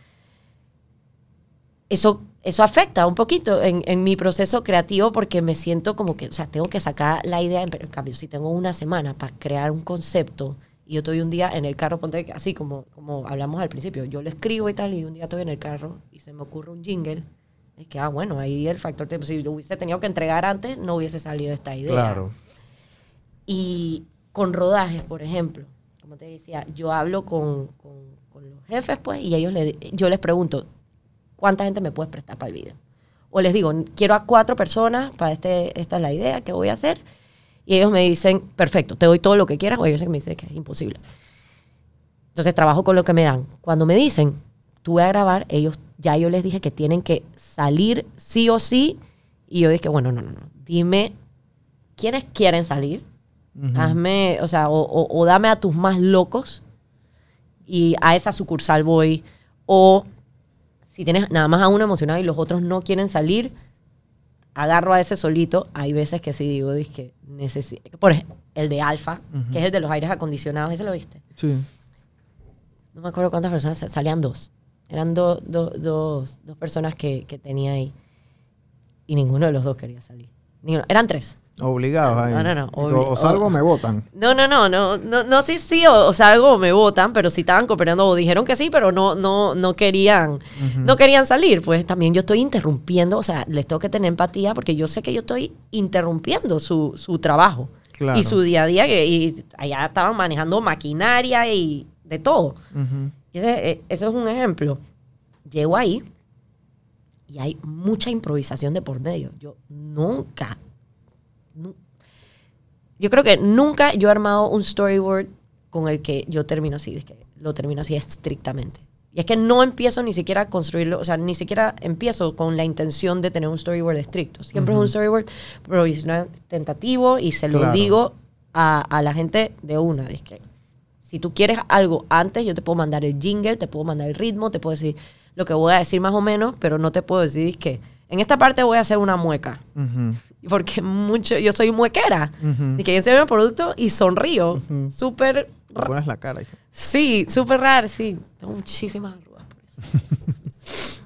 Eso, eso afecta un poquito en, en mi proceso creativo porque me siento como que, o sea, tengo que sacar la idea, pero en cambio, si tengo una semana para crear un concepto y yo estoy un día en el carro, ponte así como, como hablamos al principio, yo lo escribo y tal, y un día estoy en el carro y se me ocurre un jingle, es que, ah, bueno, ahí el factor tiempo, si lo hubiese tenido que entregar antes, no hubiese salido esta idea. Claro. Y con rodajes, por ejemplo, como te decía, yo hablo con, con- con los jefes, pues, y ellos le, yo les pregunto, ¿cuánta gente me puedes prestar para el video? O les digo, quiero a cuatro personas, para este, esta es la idea que voy a hacer, Y ellos me dicen, perfecto, te doy todo lo que quieras, o ellos me dicen que es imposible. Entonces trabajo con lo que me dan. Cuando me dicen, tú voy a grabar, ellos, ya yo les dije que tienen que salir sí o sí. Y yo dije, bueno, no, no, no. Dime quiénes quieren salir. Hazme, o sea, o, o- o dame a tus más locos y a esa sucursal voy. O si tienes nada más a uno emocionado y los otros no quieren salir, agarro a ese solito. Hay veces que sí digo, dije, necesito. Por ejemplo, el de Alfa, que es el de los aires acondicionados, ese lo viste. Sí. No me acuerdo cuántas personas, salían dos. Eran do- do- dos, dos personas que, que tenía ahí. Y ninguno de los dos quería salir. Ninguno. Eran tres. Obligados ahí. No, no, no, O, o salgo o me votan. No, no, no, no, no, no, sí, sí, o, o sea, algo me votan, pero sí estaban cooperando, o dijeron que sí, pero no, no, no querían, no querían salir. Pues también yo estoy interrumpiendo, o sea, les tengo que tener empatía porque yo sé que yo estoy interrumpiendo su, su trabajo Claro. y su día a día, y allá estaban manejando maquinaria y de todo. Y ese, eh, ese es un ejemplo. Llego ahí y hay mucha improvisación de por medio. Yo nunca, nu- yo creo que nunca yo he armado un storyboard con el que yo termino así, es que lo termino así estrictamente. Y es que no empiezo ni siquiera a construirlo, o sea, ni siquiera empiezo con la intención de tener un storyboard estricto. Siempre es un storyboard provisional tentativo y se lo Claro. digo a, a la gente de una. Es que si tú quieres algo antes, yo te puedo mandar el jingle, te puedo mandar el ritmo, te puedo decir lo que voy a decir más o menos, pero no te puedo decir que en esta parte voy a hacer una mueca. Porque mucho, yo soy muequera. Y que yo enseño el producto y sonrío. Ujú. Súper Te ra- pones la cara. hija. Sí, súper raro, sí. Tengo muchísimas arrugas por eso.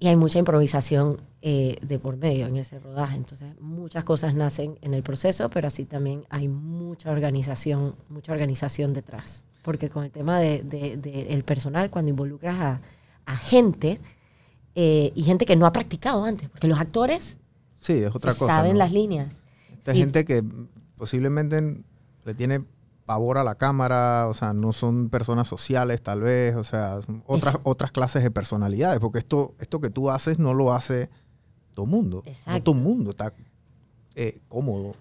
y hay mucha improvisación eh, de por medio en ese rodaje. Entonces, muchas cosas nacen en el proceso, pero así también hay mucha organización, mucha organización detrás. Porque con el tema del de, de- personal, cuando involucras a, a gente eh, y gente que no ha practicado antes, porque los actores Sí, es otra cosa. saben ¿no? las líneas. Esta Sí. gente que posiblemente le tiene pavor a la cámara, o sea, no son personas sociales tal vez, o sea, son otras, otras clases de personalidades, porque esto, esto que tú haces no lo hace todo mundo. No todo mundo está eh, cómodo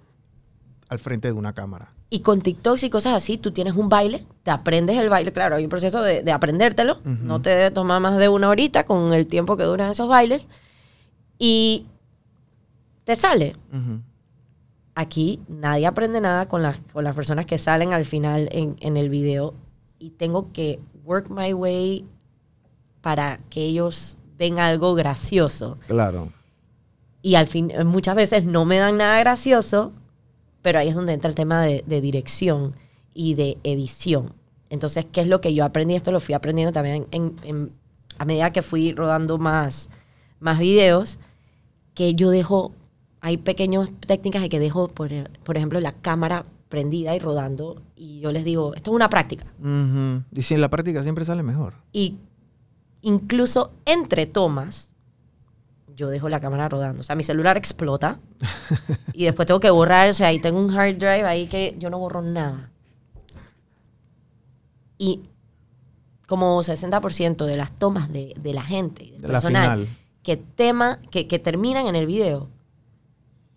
al frente de una cámara. Y con TikToks y cosas así, tú tienes un baile, te aprendes el baile, claro, hay un proceso de, de aprendértelo, no te debe tomar más de una horita con el tiempo que duran esos bailes, y te sale. Aquí nadie aprende nada con las, con las personas que salen al final en, en el video, y tengo que work my way para que ellos den algo gracioso. Claro. Y al fin, muchas veces no me dan nada gracioso, pero ahí es donde entra el tema de, de dirección y de edición. Entonces, ¿qué es lo que yo aprendí? Esto lo fui aprendiendo también en- en- a medida que fui rodando más, más videos, que yo dejo, hay pequeñas técnicas de que dejo, por, por ejemplo, la cámara prendida y rodando, y yo les digo, esto es una práctica. Ujú. Y si en la práctica siempre sale mejor. Y incluso entre tomas, yo dejo la cámara rodando. O sea, mi celular explota y después tengo que borrar. O sea, ahí tengo un hard drive ahí que yo no borro nada. Y como 60% de las tomas de, de la gente, del De la personal, que, tema, que, que terminan en el video,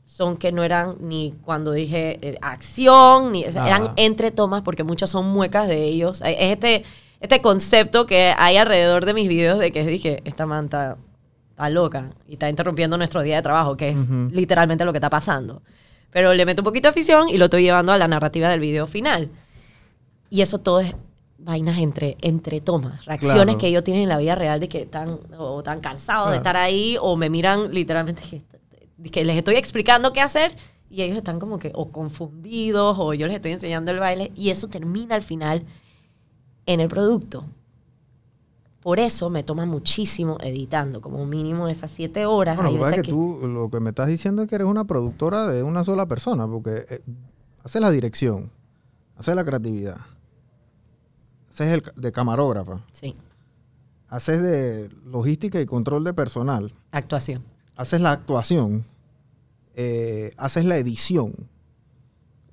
son que no eran ni cuando dije eh, acción, ni o sea, Ah. eran entre tomas, porque muchas son muecas de ellos. Es este, este concepto que hay alrededor de mis videos de que dije, esta man está, loca y está interrumpiendo nuestro día de trabajo, que es literalmente lo que está pasando. Pero le meto un poquito de afición y lo estoy llevando a la narrativa del video final. Y eso todo es vainas entre, entre tomas, reacciones Claro. que ellos tienen en la vida real de que están o están cansados de Claro. estar ahí o me miran literalmente que, que les estoy explicando qué hacer y ellos están como que o confundidos o yo les estoy enseñando el baile y eso termina al final en el producto. Por eso me toma muchísimo editando, como mínimo esas siete horas. Bueno, lo que pasa es que tú lo que me estás diciendo es que eres una productora de una sola persona, porque eh, haces la dirección, haces la creatividad, haces el de camarógrafa, Sí, haces de logística y control de personal, actuación. haces la actuación, eh, haces la edición.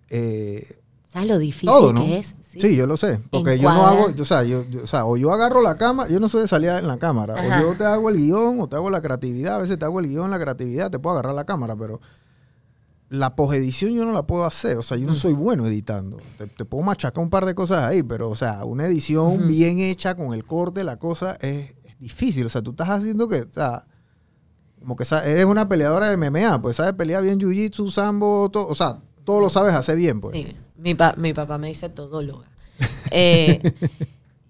eh, ¿Sabes lo difícil todo, ¿no? que es? Sí. yo lo sé. Porque yo no hago, o sea, yo, yo- o sea, o yo agarro la cámara, yo no soy de salida en la cámara, Ajá. o yo te hago el guion, o te hago la creatividad, a veces te hago el guion, la creatividad, te puedo agarrar la cámara, pero la posedición yo no la puedo hacer. O sea, yo no soy bueno editando. Te, te puedo machacar un par de cosas ahí, pero, o sea, una edición bien hecha con el corte, la cosa es, es difícil. O sea, tú estás haciendo que, o sea, como que eres una peleadora de MMA, pues sabes pelear bien jiu-jitsu, sambo, todo, o sea, todo lo sabes hacer bien, pues. Sí, mi, pa- mi papá me dice todóloga. Eh,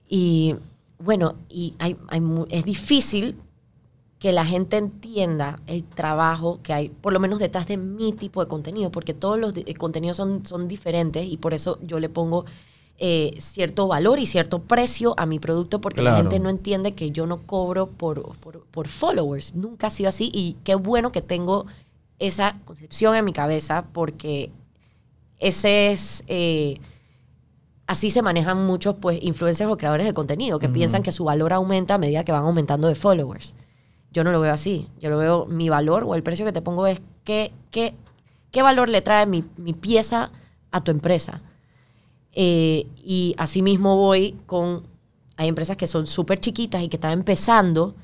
y bueno, y hay, hay es difícil que la gente entienda el trabajo que hay, por lo menos detrás de mi tipo de contenido, porque todos los eh, contenidos son, son diferentes y por eso yo le pongo eh, cierto valor y cierto precio a mi producto, porque la gente no entiende que yo no cobro por, por, por followers. Nunca ha sido así y qué bueno que tengo esa concepción en mi cabeza, porque ese es... eh, así se manejan muchos pues influencers o creadores de contenido que piensan que su valor aumenta a medida que van aumentando de followers. Yo no lo veo así. Yo lo veo mi valor o el precio que te pongo es qué, qué, qué valor le trae mi, mi pieza a tu empresa. Eh, y asimismo voy con... Hay empresas que son súper chiquitas y que están empezando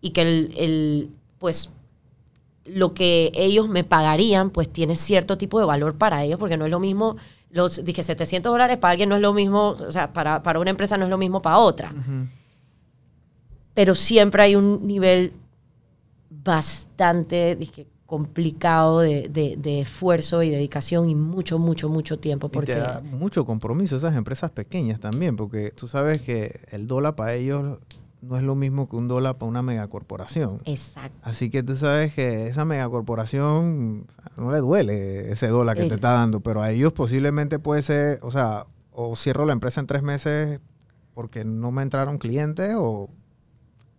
y que el, el, pues lo que ellos me pagarían, pues tiene cierto tipo de valor para ellos, porque no es lo mismo, los, dije, 700 dólares para alguien no es lo mismo, o sea, para, para una empresa no es lo mismo para otra. Pero siempre hay un nivel bastante, dije, complicado de, de- de esfuerzo y dedicación y mucho, mucho, mucho tiempo. Y te Porque da mucho compromiso esas empresas pequeñas también, porque tú sabes que el dólar para ellos no es lo mismo que un dólar para una megacorporación. Exacto. Así que tú sabes que esa megacorporación o no le duele ese dólar que te está dando, pero a ellos posiblemente puede ser, o sea, o cierro la empresa en tres meses porque no me entraron clientes o,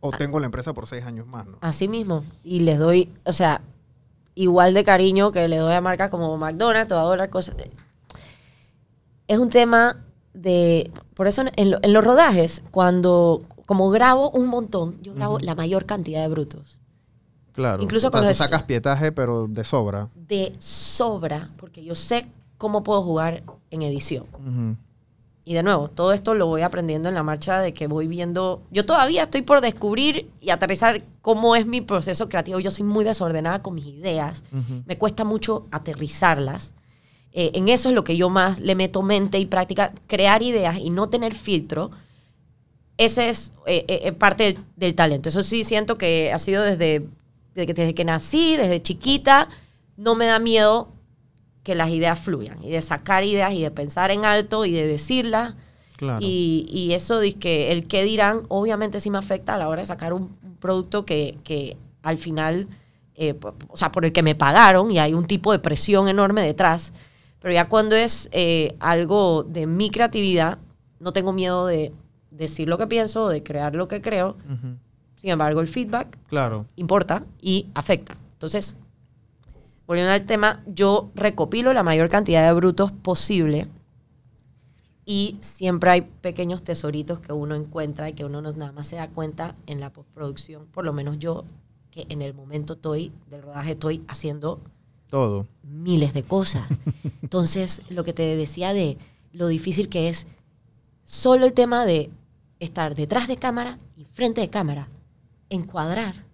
o tengo la empresa por seis años más, ¿no? Así mismo. Y les doy, o sea, igual de cariño que le doy a marcas como McDonald's, toda las cosas. Es un tema de. Por eso en, lo- en los rodajes, cuando. Como grabo un montón, yo grabo la mayor cantidad de brutos. Claro. Incluso o sea, con tú sacas pietaje, pero de sobra. De sobra, porque yo sé cómo puedo jugar en edición. Ujú. Y de nuevo, todo esto lo voy aprendiendo en la marcha de que voy viendo. Yo todavía estoy por descubrir y aterrizar cómo es mi proceso creativo. Yo soy muy desordenada con mis ideas. Ujú. Me cuesta mucho aterrizarlas. Eh, en eso es lo que yo más le meto mente y práctica. Crear ideas y no tener filtro. Ese es eh, eh, eh, parte del, del talento. Eso sí siento que ha sido desde, desde, que, desde que nací, desde chiquita. No me da miedo que las ideas fluyan y de sacar ideas y de pensar en alto y de decirlas. Claro. Y, y eso de que el qué dirán, obviamente sí me afecta a la hora de sacar un, un producto que, que al final, eh, o sea, por el que me pagaron y hay un tipo de presión enorme detrás. Pero ya cuando es algo de mi creatividad, no tengo miedo de decir lo que pienso, de crear lo que creo. Sin embargo, el feedback Claro. importa y afecta. Entonces, volviendo al tema, yo recopilo la mayor cantidad de brutos posible y siempre hay pequeños tesoritos que uno encuentra y que uno no nada más se da cuenta en la postproducción, por lo menos yo, que en el momento estoy del rodaje estoy haciendo Todo. miles de cosas. Entonces, lo que te decía de lo difícil que es solo el tema de estar detrás de cámara y frente de cámara, encuadrar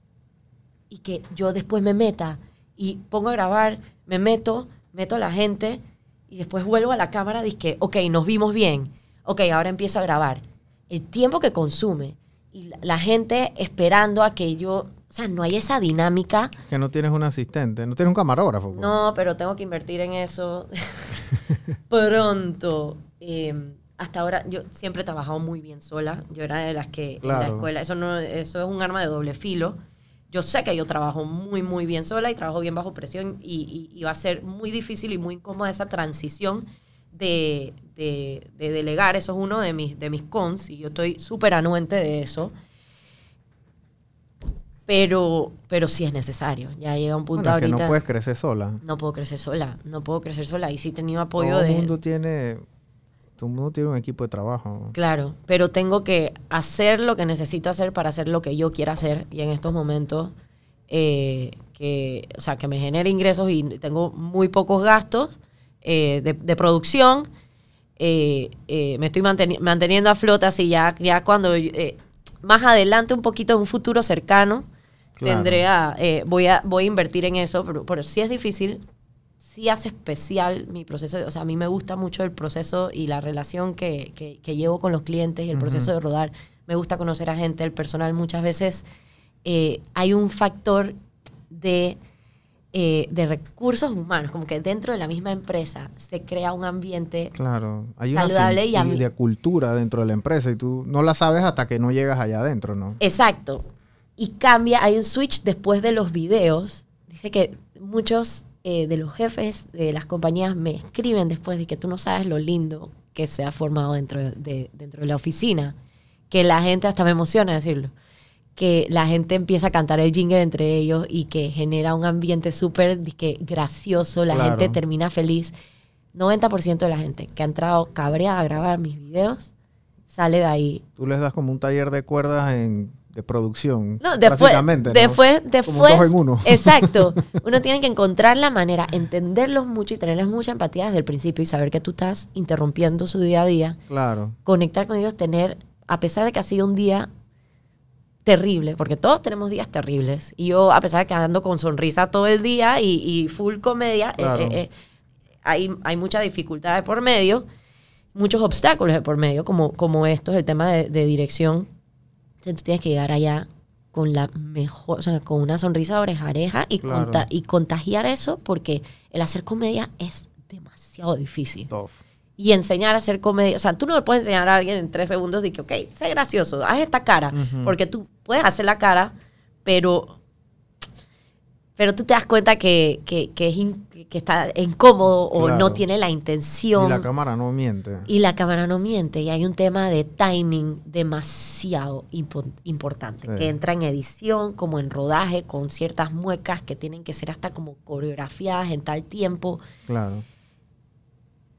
y que yo después me meta y pongo a grabar, me meto, meto a la gente y después vuelvo a la cámara y que, ok, nos vimos bien, ok, ahora empiezo a grabar. El tiempo que consume y la, gente esperando a que yo, o sea, no hay esa dinámica. Que no tienes un asistente, no tienes un camarógrafo. pues. No, pero tengo que invertir en eso pronto. Eh, hasta ahora yo siempre he trabajado muy bien sola. Yo era de las que en la escuela, eso no, eso es un arma de doble filo. Yo sé que yo trabajo muy, muy bien sola y trabajo bien bajo presión y, y- y va a ser muy difícil y muy incómoda esa transición de, de- de delegar. Eso es uno de mis, de mis cons y yo estoy súper anuente de eso. Pero, pero sí es necesario. Ya llega un punto Bueno, es que ahorita. no puedes crecer sola. No puedo crecer sola, no puedo crecer sola. Y sí he tenido apoyo Todo el de... mundo tiene, todo el mundo tiene un equipo de trabajo. Claro, pero tengo que hacer lo que necesito hacer para hacer lo que yo quiera hacer. Y en estos momentos, eh, que, o sea, que me genere ingresos y tengo muy pocos gastos eh, de, de producción. eh, me estoy manteni- manteniendo a flota así ya, ya cuando más adelante, un poquito en un futuro cercano, Claro. tendré a, voy, a, voy a invertir en eso, pero, pero sí es difícil, sí hace especial mi proceso. O sea, a mí me gusta mucho el proceso y la relación que, que, que llevo con los clientes y el proceso de rodar. Me gusta conocer a gente, el personal. Muchas veces eh, hay un factor de, eh, de recursos humanos, como que dentro de la misma empresa se crea un ambiente Claro, hay una Saludable y a mí- de cultura dentro de la empresa y tú no la sabes hasta que no llegas allá adentro, ¿no? Exacto. Y cambia, hay un switch después de los videos. Dice que muchos eh, de los jefes de las compañías me escriben después de que tú no sabes lo lindo que se ha formado dentro de, dentro de la oficina. Que la gente, hasta me emociona decirlo, que la gente empieza a cantar el jingle entre ellos y que genera un ambiente súper gracioso, la Claro. gente termina feliz. 90% de la gente que ha entrado cabreada a grabar mis videos sale de ahí Tú les das como un taller de cuerdas en, de producción, No, después, después, Como después, dos en uno. exacto. Uno tiene que encontrar la manera, entenderlos mucho y tenerles mucha empatía desde el principio y saber que tú estás interrumpiendo su día a día, Claro, conectar con ellos, tener, a pesar de que ha sido un día terrible, porque todos tenemos días terribles, y yo, a pesar de que ando con sonrisa todo el día y, y full comedia, eh, Claro. eh, eh, hay, hay mucha dificultad de por medio, muchos obstáculos de por medio, como, como estos, el tema de, de dirección. Entonces tú tienes que llegar allá con la mejor, o sea, con una sonrisa de oreja a oreja y, Claro. conta- y contagiar eso, porque el hacer comedia es demasiado difícil tough. y enseñar a hacer comedia. O sea, tú no le puedes enseñar a alguien en tres segundos y que, ok, sé gracioso, haz esta cara. Porque tú puedes hacer la cara, pero, pero tú te das cuenta que, que, que es in- que está incómodo o no tiene la Y intención. la cámara no miente. Y la cámara no miente. Y hay un tema de timing demasiado impo- importante. Sí. Que entra en edición, como en rodaje, con ciertas muecas que tienen que ser hasta como coreografiadas en tal tiempo. Claro.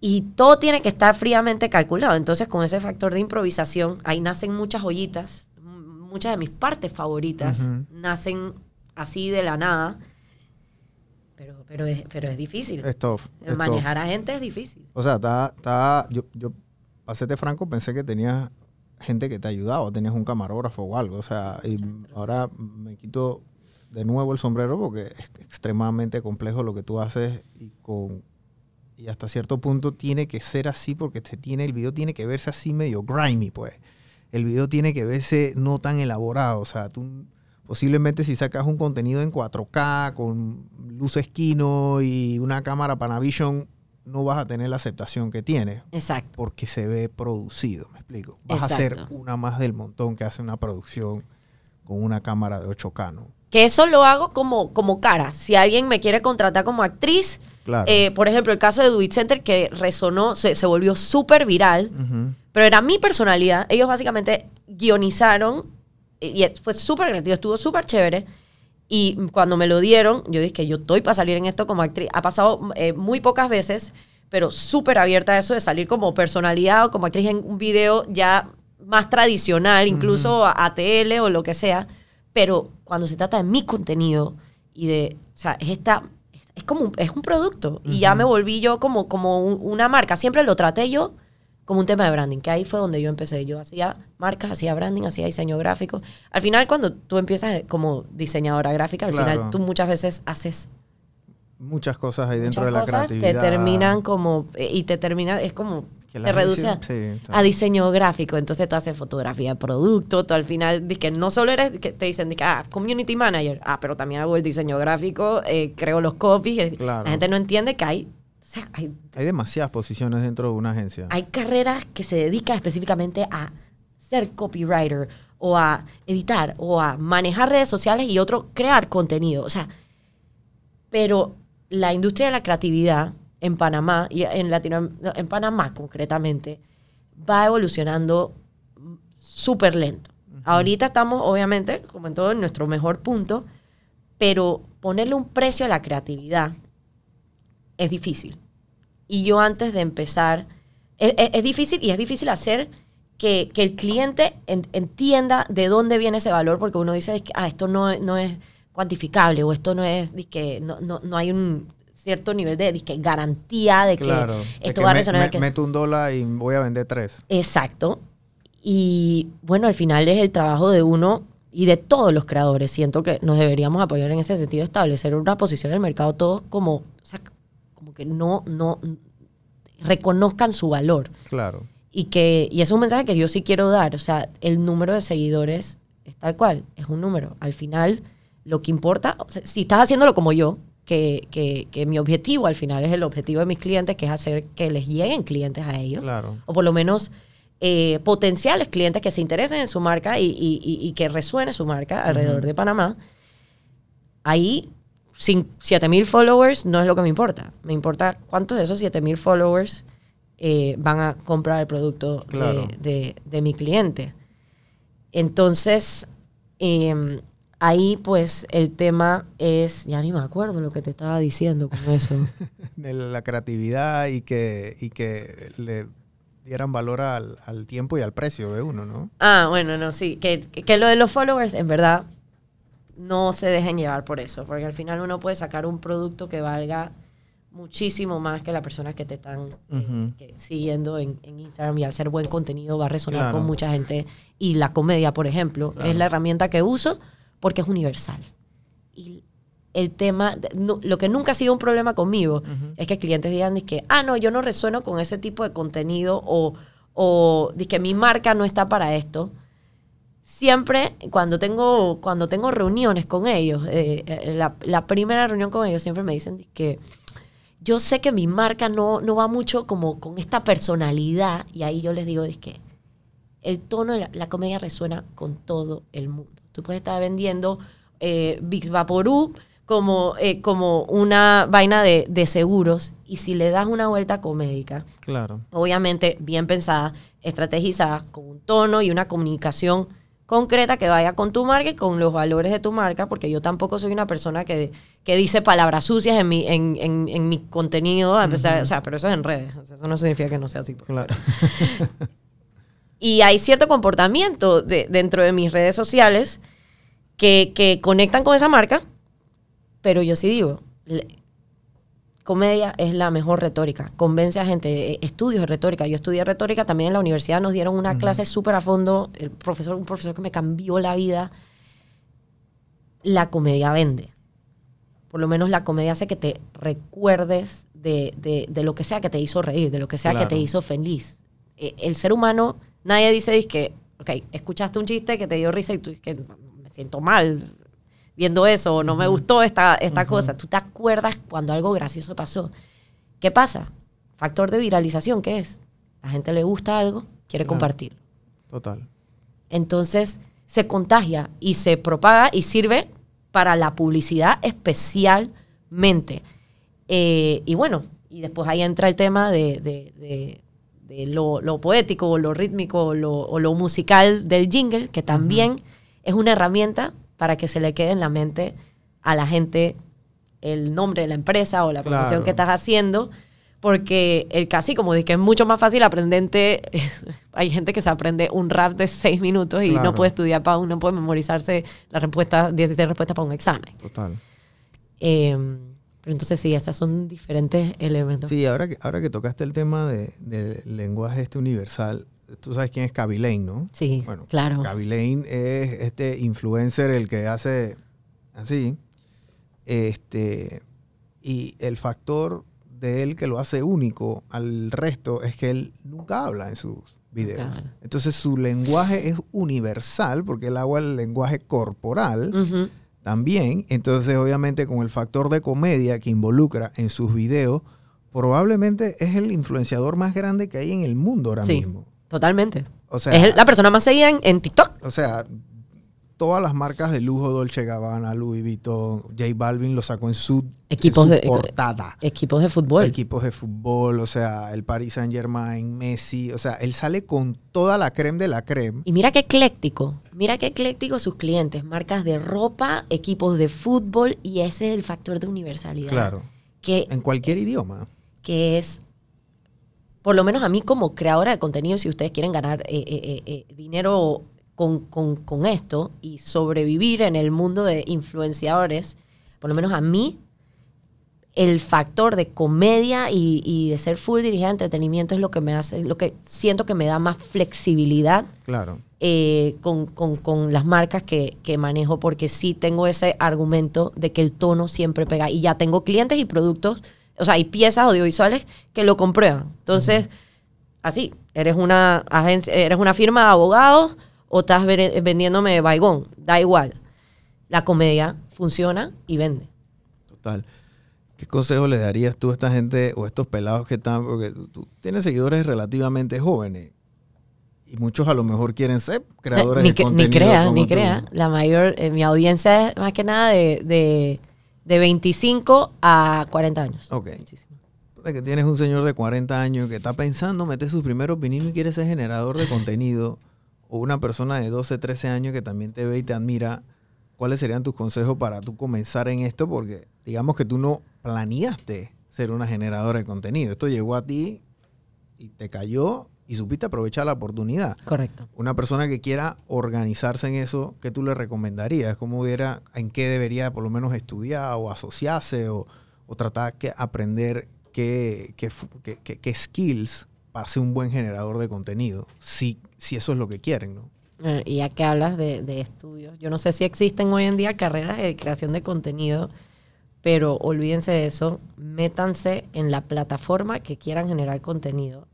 Y todo tiene que estar fríamente calculado. Entonces, con ese factor de improvisación, ahí nacen muchas joyitas. Muchas de mis partes favoritas nacen así de la nada. Pero, pero, es, pero es difícil. Es tough. es tough. Manejar a gente es difícil. O sea, está, está, yo, yo, para serte franco, pensé que tenías gente que te ayudaba, tenías un camarógrafo o algo. O sea, y ahora me quito de nuevo el sombrero porque es extremadamente complejo lo que tú haces y con y hasta cierto punto tiene que ser así porque te tiene el video tiene que verse así medio grimy, pues. El video tiene que verse no tan elaborado, o sea, tú posiblemente si sacas un contenido en 4K con luces Kino y una cámara Panavision no vas a tener la aceptación que tiene Exacto. porque se ve producido, me explico. Vas a ser una más del montón que hace una producción con una cámara de 8K, ¿no? Que eso lo hago como, como cara. Si alguien me quiere contratar como actriz, Claro. eh, por ejemplo, el caso de Do It Center que resonó, se, se volvió súper viral. Pero era mi personalidad. Ellos básicamente guionizaron y fue súper creativo, estuvo súper chévere. Y cuando me lo dieron, yo dije que yo estoy para salir en esto como actriz. Ha pasado eh, muy pocas veces, pero súper abierta a eso de salir como personalidad o como actriz en un video ya más tradicional, incluso ATL o lo que sea. Pero cuando se trata de mi contenido y de, o sea, es esta, es como un, es un producto. Y ya me volví yo como, como un- una marca. Siempre lo traté yo como un tema de branding, que ahí fue donde yo empecé. Yo hacía marcas, hacía branding, hacía diseño gráfico. Al final, cuando tú empiezas como diseñadora gráfica, al Claro. final tú muchas veces haces Muchas cosas ahí dentro de la creatividad. que terminan como, eh, y te termina, es como, se reduce a, sí, a diseño gráfico. Entonces tú haces fotografía de producto, tú al final, que no solo eres, que te dicen, di que, ah, community manager, ah, pero también hago el diseño gráfico, eh, creo los copies. eh, Claro. La gente no entiende que hay, o sea, hay Hay demasiadas posiciones dentro de una agencia. hay carreras que se dedican específicamente a ser copywriter o a editar o a manejar redes sociales y otro crear contenido. O sea, pero la industria de la creatividad en Panamá y en Latino, en Panamá concretamente va evolucionando súper lento. Ahorita estamos obviamente, como en todo, en nuestro mejor punto, pero ponerle un precio a la creatividad es difícil. Y yo antes de empezar, es, es- es difícil y es difícil hacer que, que el cliente en- entienda de dónde viene ese valor, porque uno dice, ah, esto no, es- no es cuantificable o esto no es, que no, no, no hay un cierto nivel de dizque, garantía de que claro. De esto que va a me- resonar. me- que- meto un dólar y voy a vender tres. Exacto. Y bueno, al final es el trabajo de uno y de todos los creadores. Siento que nos deberíamos apoyar en ese sentido, establecer una posición en el mercado todos como, o sea, como que no, no reconozcan su valor. Claro. Y que, y es un mensaje que yo sí quiero dar. O sea, el número de seguidores es tal cual, es un número. Al final, lo que importa, o sea, si estás haciéndolo como yo, que, que, que mi objetivo al final es el objetivo de mis clientes, que es hacer que les lleguen clientes a ellos. Claro. O por lo menos eh, potenciales clientes que se interesen en su marca y, y- y- que resuene su marca alrededor de Panamá. Ahí, 7000 followers no es lo que me importa. Me importa cuántos de esos 7000 followers eh, van a comprar el producto de- de, de mi cliente. Entonces, eh, ahí pues el tema es, ya ni me acuerdo lo que te estaba diciendo con eso. De la creatividad y que, y que le dieran valor al, al tiempo y al precio de uno, ¿no? Ah, bueno, no, sí. Que, que lo de los followers, en verdad, no se dejen llevar por eso. Porque al final uno puede sacar un producto que valga muchísimo más que las personas que te están eh, que- siguiendo en, en Instagram. Y al ser buen contenido va a resonar Claro. con mucha gente. Y la comedia, por ejemplo, Claro. es la herramienta que uso porque es universal. Y el tema, no- lo que nunca ha sido un problema conmigo es que clientes digan que, ah, no, yo no resueno con ese tipo de contenido o, o que mi marca no está para esto. Siempre, cuando tengo, cuando tengo reuniones con ellos, eh, eh, la, la primera reunión con ellos, siempre me dicen que yo sé que mi marca no, no va mucho como con esta personalidad, y ahí yo les digo, que el tono de la, la comedia resuena con todo el mundo. Tú puedes estar vendiendo eh, Big Vaporú como, eh, como una vaina de, de seguros y si le das una vuelta comédica, Claro. obviamente bien pensada, estrategizada, con un tono y una comunicación concreta que vaya con tu marca y con los valores de tu marca, porque yo tampoco soy una persona que, que dice palabras sucias en mi, en, en- en mi contenido, o sea, pero eso es en redes, eso no significa que no sea así. pues. Claro. Y hay cierto comportamiento de- dentro de mis redes sociales que, que conectan con esa marca, pero yo sí digo, comedia es la mejor retórica, convence a gente, eh, estudios de retórica, yo estudié retórica, también en la universidad. Nos dieron una clase súper a fondo, el profesor, un profesor que me cambió la vida, la comedia vende. Por lo menos la comedia hace que te recuerdes de, de- de lo que sea que te hizo reír, de lo que sea que te hizo feliz. Eh, El ser humano, nadie dice que, ok, escuchaste un chiste que te dio risa y tú dices que me siento mal viendo eso, o no me gustó esta, esta cosa. Tú te acuerdas cuando algo gracioso pasó. ¿Qué pasa? Factor de viralización, ¿qué es? La gente le gusta algo, quiere Claro. compartirlo. Total. Entonces se contagia y se propaga y sirve para la publicidad especialmente. Eh, y bueno, y después ahí entra el tema de, de- de- de lo, lo poético o lo rítmico lo, o lo musical del jingle, que también es una herramienta para que se le quede en la mente a la gente el nombre de la empresa o la promoción Claro. que estás haciendo. Porque el casi, como dije, es mucho más fácil aprenderte. Hay gente que se aprende un rap de seis minutos y Claro. no puede estudiar para no puede memorizarse las respuestas, 16 respuestas para un examen. Total. Eh, pero entonces sí, estos son diferentes elementos. Sí, ahora que, ahora que tocaste el tema de, del lenguaje este universal, tú sabes quién es Kaby ¿no? Sí, Bueno, claro. Kaby es este influencer el que hace así. Este, y el factor de él que lo hace único al resto es que él nunca habla en sus videos. Claro. Entonces su lenguaje es universal porque él habla el lenguaje corporal también. Entonces, obviamente, con el factor de comedia que involucra en sus videos, probablemente es el influenciador más grande que hay en el mundo ahora Sí. mismo. Totalmente. O sea, es la persona más seguida en, en TikTok. o sea, todas las marcas de lujo, Dolce Gabbana, Louis Vuitton, J Balvin lo sacó en su, Equipos en su de- portada. Equipos de fútbol. Equipos de fútbol, o sea, el Paris Saint Germain, Messi, o sea, él sale con toda la creme de la creme. Y mira qué ecléctico, mira qué ecléctico sus clientes, marcas de ropa, equipos de fútbol y ese es el factor de universalidad. Claro, Que, en cualquier idioma. que es, por lo menos a mí como creadora de contenido, si ustedes quieren ganar eh, eh, eh, dinero con, con- con esto y sobrevivir en el mundo de influenciadores, por lo menos a mí, el factor de comedia y, y de ser full dirigida de entretenimiento es lo que me hace, lo que siento que me da más flexibilidad Claro. con, con- con las marcas que, que manejo, porque sí tengo ese argumento de que el tono siempre pega. Y ya tengo clientes y productos o sea, hay piezas audiovisuales que lo comprueban. Entonces, así, eres una agencia, eres una firma de abogados o estás vendiéndome baigón, da igual. La comedia funciona y vende. Total. ¿Qué consejo le darías tú a esta gente o a estos pelados que están, porque tú, tienes seguidores relativamente jóvenes y muchos a lo mejor quieren ser creadores ni, de que- ni contenido crea, ni crea. La mayor, eh, mi audiencia es más que nada de, de, de 25 a 40 años. Ok. Muchísimo. De que tienes un señor de 40 años que está pensando meter sus primeros pininos y quiere ser generador de contenido, o una persona de 12, 13 años que también te ve y te admira, ¿cuáles serían tus consejos para tú comenzar en esto? Porque digamos que tú no planeaste ser una generadora de contenido. Esto llegó a ti y te cayó y supiste aprovechar la oportunidad. Correcto. Una persona que quiera organizarse en eso, ¿qué tú le recomendarías? ¿Cómo hubiera, en qué debería por lo menos estudiar o asociarse o, o tratar que aprender qué, qué qué- skills para ser un buen generador de contenido? Si, si eso es lo que quieren, ¿no? Eh, y ya que hablas de, de estudios, yo no sé si existen hoy en día carreras de creación de contenido, pero olvídense de eso, métanse en la plataforma que quieran generar contenido,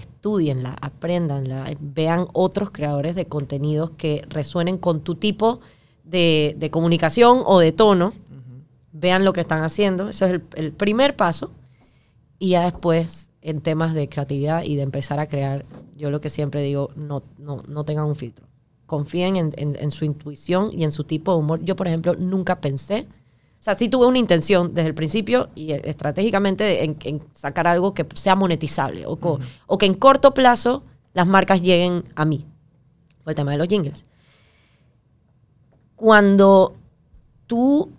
estudienla, apréndanla, eh, vean otros creadores de contenidos que resuenen con tu tipo de, de comunicación o de tono, vean lo que están haciendo, eso es el, el primer paso, y ya después en temas de creatividad y de empezar a crear, yo lo que siempre digo, no, no, no tengan un filtro. Confíen en, en- en su intuición y en su tipo de humor. Yo, por ejemplo, nunca pensé, o sea, sí tuve una intención desde el principio y eh, estratégicamente en, en sacar algo que sea monetizable o, co- o que en corto plazo las marcas lleguen a mí. Fue el tema de los jingles. Cuando tú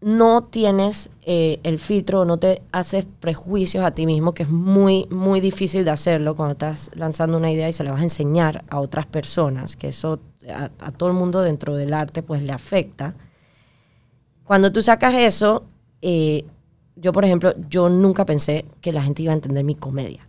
no tienes eh, el filtro, no te haces prejuicios a ti mismo, que es muy, muy difícil de hacerlo cuando estás lanzando una idea y se la vas a enseñar a otras personas, que eso a, a todo el mundo dentro del arte pues le afecta. Cuando tú sacas eso, eh, yo por ejemplo, yo nunca pensé que la gente iba a entender mi comedia.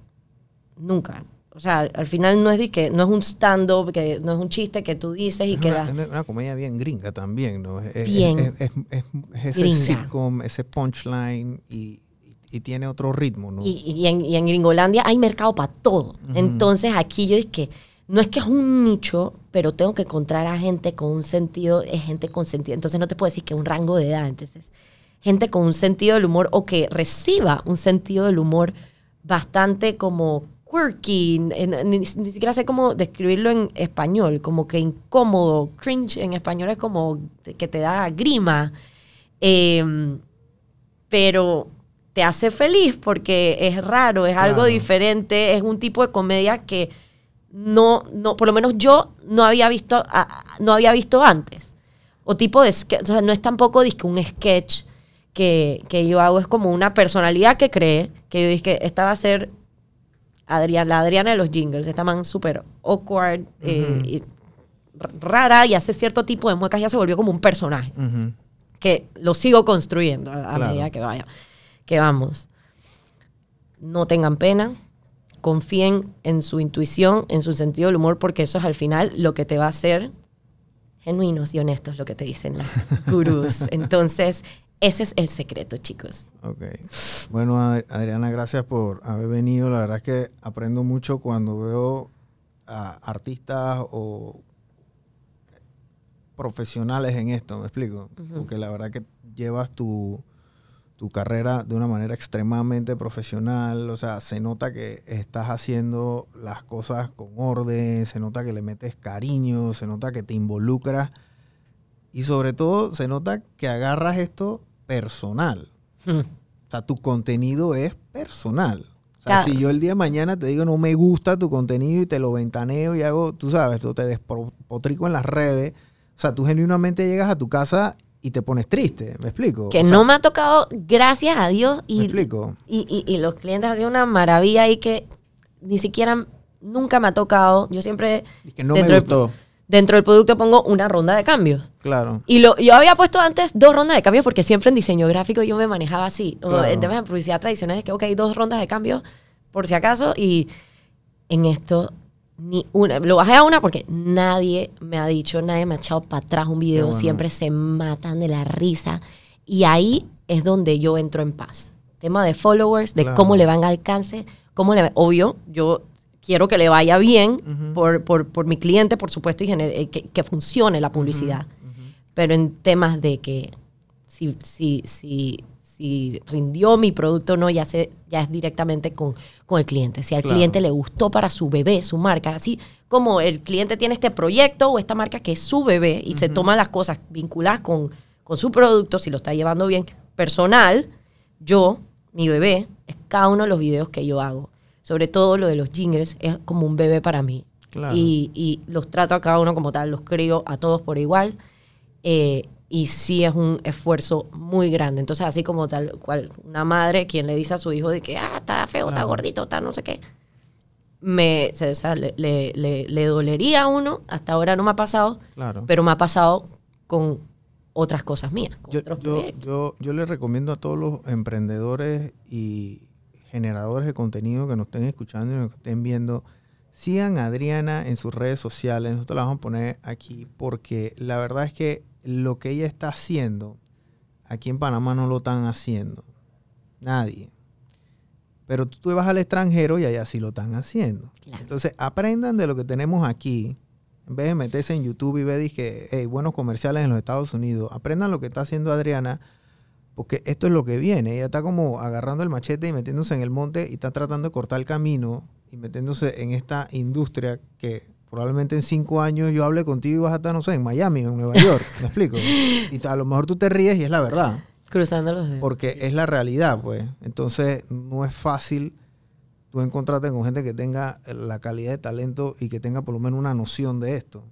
Nunca. O sea, al final no es, de que, no es un stand-up, que no es un chiste que tú dices y Es que una, la- una- una comedia bien gringa también, ¿no? Es, es- Bien. Es, es- es- es ese sitcom, ese punchline y, y tiene otro ritmo, ¿no? Y, y en, y en Gringolandia hay mercado para todo. Entonces aquí yo dije, no es que es un nicho, pero tengo que encontrar a gente con un sentido, es gente con sentido. Entonces no te puedo decir que un rango de edad. Entonces, gente con un sentido del humor o que reciba un sentido del humor bastante como quirky, ni, ni siquiera sé cómo describirlo en español, como que incómodo, cringe en español es como que te da grima. Em, pero te hace feliz porque es raro, es algo Claro. diferente, es un tipo de comedia que no, no, por lo menos yo no había visto, no había visto antes. O tipo de sketch, o sea, no es tampoco un sketch que, que yo hago, es como una personalidad que cree, que yo dije, esta va a ser Adriana, la Adriana de los jingles, esta man súper awkward, eh, y rara y hace cierto tipo de muecas, ya se volvió como un personaje que lo sigo construyendo a, a Claro. medida que vaya, que vamos. No tengan pena, confíen en su intuición, en su sentido del humor, porque eso es al final lo que te va a hacer genuinos y honestos, lo que te dicen las gurús. Entonces, ese es el secreto, chicos. Ok. Bueno, Ad- Adriana, gracias por haber venido. La verdad es que aprendo mucho cuando veo a artistas o profesionales en esto, ¿me explico? Porque la verdad que llevas tu, tu carrera de una manera extremadamente profesional, o sea, se nota que estás haciendo las cosas con orden, se nota que le metes cariño, se nota que te involucras y sobre todo se nota que agarras esto personal. Hmm. O sea, tu contenido es personal. O sea, si yo el día de mañana te digo no me gusta tu contenido y te lo ventaneo y hago, tú sabes, tú te despotrico en las redes, o sea, tú genuinamente llegas a tu casa y te pones triste, ¿me explico? Que O sea, no me ha tocado, gracias a Dios, ¿Me y, explico? y, y- y los clientes hacen una maravilla y que ni siquiera, nunca me ha tocado. Yo siempre, Y que no me dentro del- gustó, dentro del producto pongo una ronda de cambios. claro. Y lo, yo había puesto antes dos rondas de cambios porque siempre en diseño gráfico yo me manejaba así. O Claro. en temas de publicidad tradicional es que, ok, dos rondas de cambios por si acaso. Y en esto, ni una. Lo bajé a una porque nadie me ha dicho, nadie me ha echado para atrás un video. bueno. Siempre se matan de la risa. Y ahí es donde yo entro en paz. tema de followers, de Claro. cómo le van alcance, cómo le Obvio, yo quiero que le vaya bien por, por, por mi cliente, por supuesto, y gener- eh, que, que funcione la publicidad. Pero en temas de que si, si, si, si rindió mi producto o no, ya, se, ya es directamente con, con el cliente. Si al Claro. cliente le gustó para su bebé, su marca, así como el cliente tiene este proyecto o esta marca que es su bebé y se toma las cosas vinculadas con, con su producto, si lo está llevando bien, personal, yo, mi bebé, es cada uno de los videos que yo hago. Sobre todo lo de los jingles, es como un bebé para mí. Claro. Y, y los trato a cada uno como tal, los crío a todos por igual. Eh, y sí es un esfuerzo muy grande. Entonces, así como tal cual una madre quien le dice a su hijo de que, ah, está feo, está gordito, está no sé qué, me, se- o sea, le, le- le- le dolería a uno. Hasta ahora no me ha pasado, Claro. pero me ha pasado con otras cosas mías, con yo, otros yo, yo, yo les recomiendo a todos los emprendedores y generadores de contenido que nos estén escuchando y nos estén viendo, sigan a Adriana en sus redes sociales. Nosotros la vamos a poner aquí porque la verdad es que lo que ella está haciendo, aquí en Panamá no lo están haciendo. Nadie. Pero tú vas al extranjero y allá sí lo están haciendo. Claro. Entonces, aprendan de lo que tenemos aquí. En vez de meterse en YouTube y ver que hey, buenos comerciales en los Estados Unidos, aprendan lo que está haciendo Adriana, porque esto es lo que viene. Ella está como agarrando el machete y metiéndose en el monte y está tratando de cortar el camino y metiéndose en esta industria que probablemente en cinco años yo hable contigo y vas a estar, no sé, en Miami o en Nueva York. ¿Me explico? Y a lo mejor tú te ríes y es la verdad Cruzando los dedos. porque es la realidad, pues. Entonces, no es fácil tú encontrarte con gente que tenga la calidad de talento y que tenga por lo menos una noción de esto.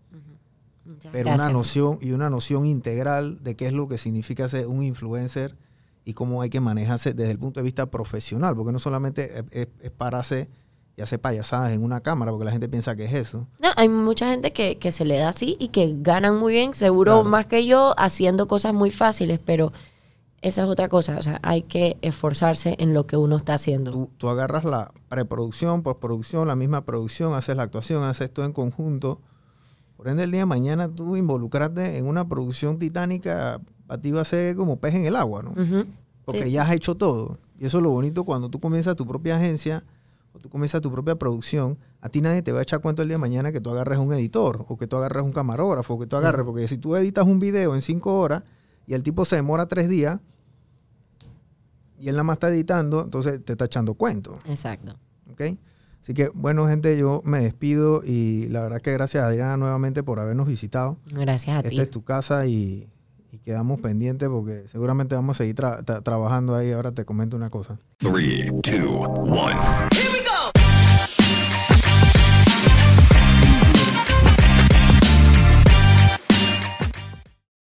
Pero una noción y una noción integral de qué es lo que significa ser un influencer y cómo hay que manejarse desde el punto de vista profesional, porque no solamente es, es- es pararse y hacer payasadas en una cámara, porque la gente piensa que es eso. No, hay mucha gente que, que se le da así y que ganan muy bien, seguro Claro. más que yo, haciendo cosas muy fáciles, pero esa es otra cosa. O sea, hay que esforzarse en lo que uno está haciendo. Tú, tú agarras la preproducción, postproducción, la misma producción, haces la actuación, haces todo en conjunto. Por ende, el día de mañana tú involucrarte en una producción titánica, a ti va a ser como pez en el agua, ¿no? Porque Sí, ya has hecho todo. Y eso es lo bonito cuando tú comienzas tu propia agencia o tú comienzas tu propia producción. A ti nadie te va a echar cuento el día de mañana que tú agarres un editor o que tú agarres un camarógrafo o que tú agarres. Porque si tú editas un video en cinco horas y el tipo se demora tres días y él nada más está editando, entonces te está echando cuento. Exacto. ¿ok? Así que, bueno, gente, yo me despido y la verdad que gracias a Adriana nuevamente por habernos visitado. Gracias a ti. Esta es tu casa y quedamos pendientes porque seguramente vamos a seguir tra- tra- trabajando ahí. Ahora te comento una cosa. Three, two, one.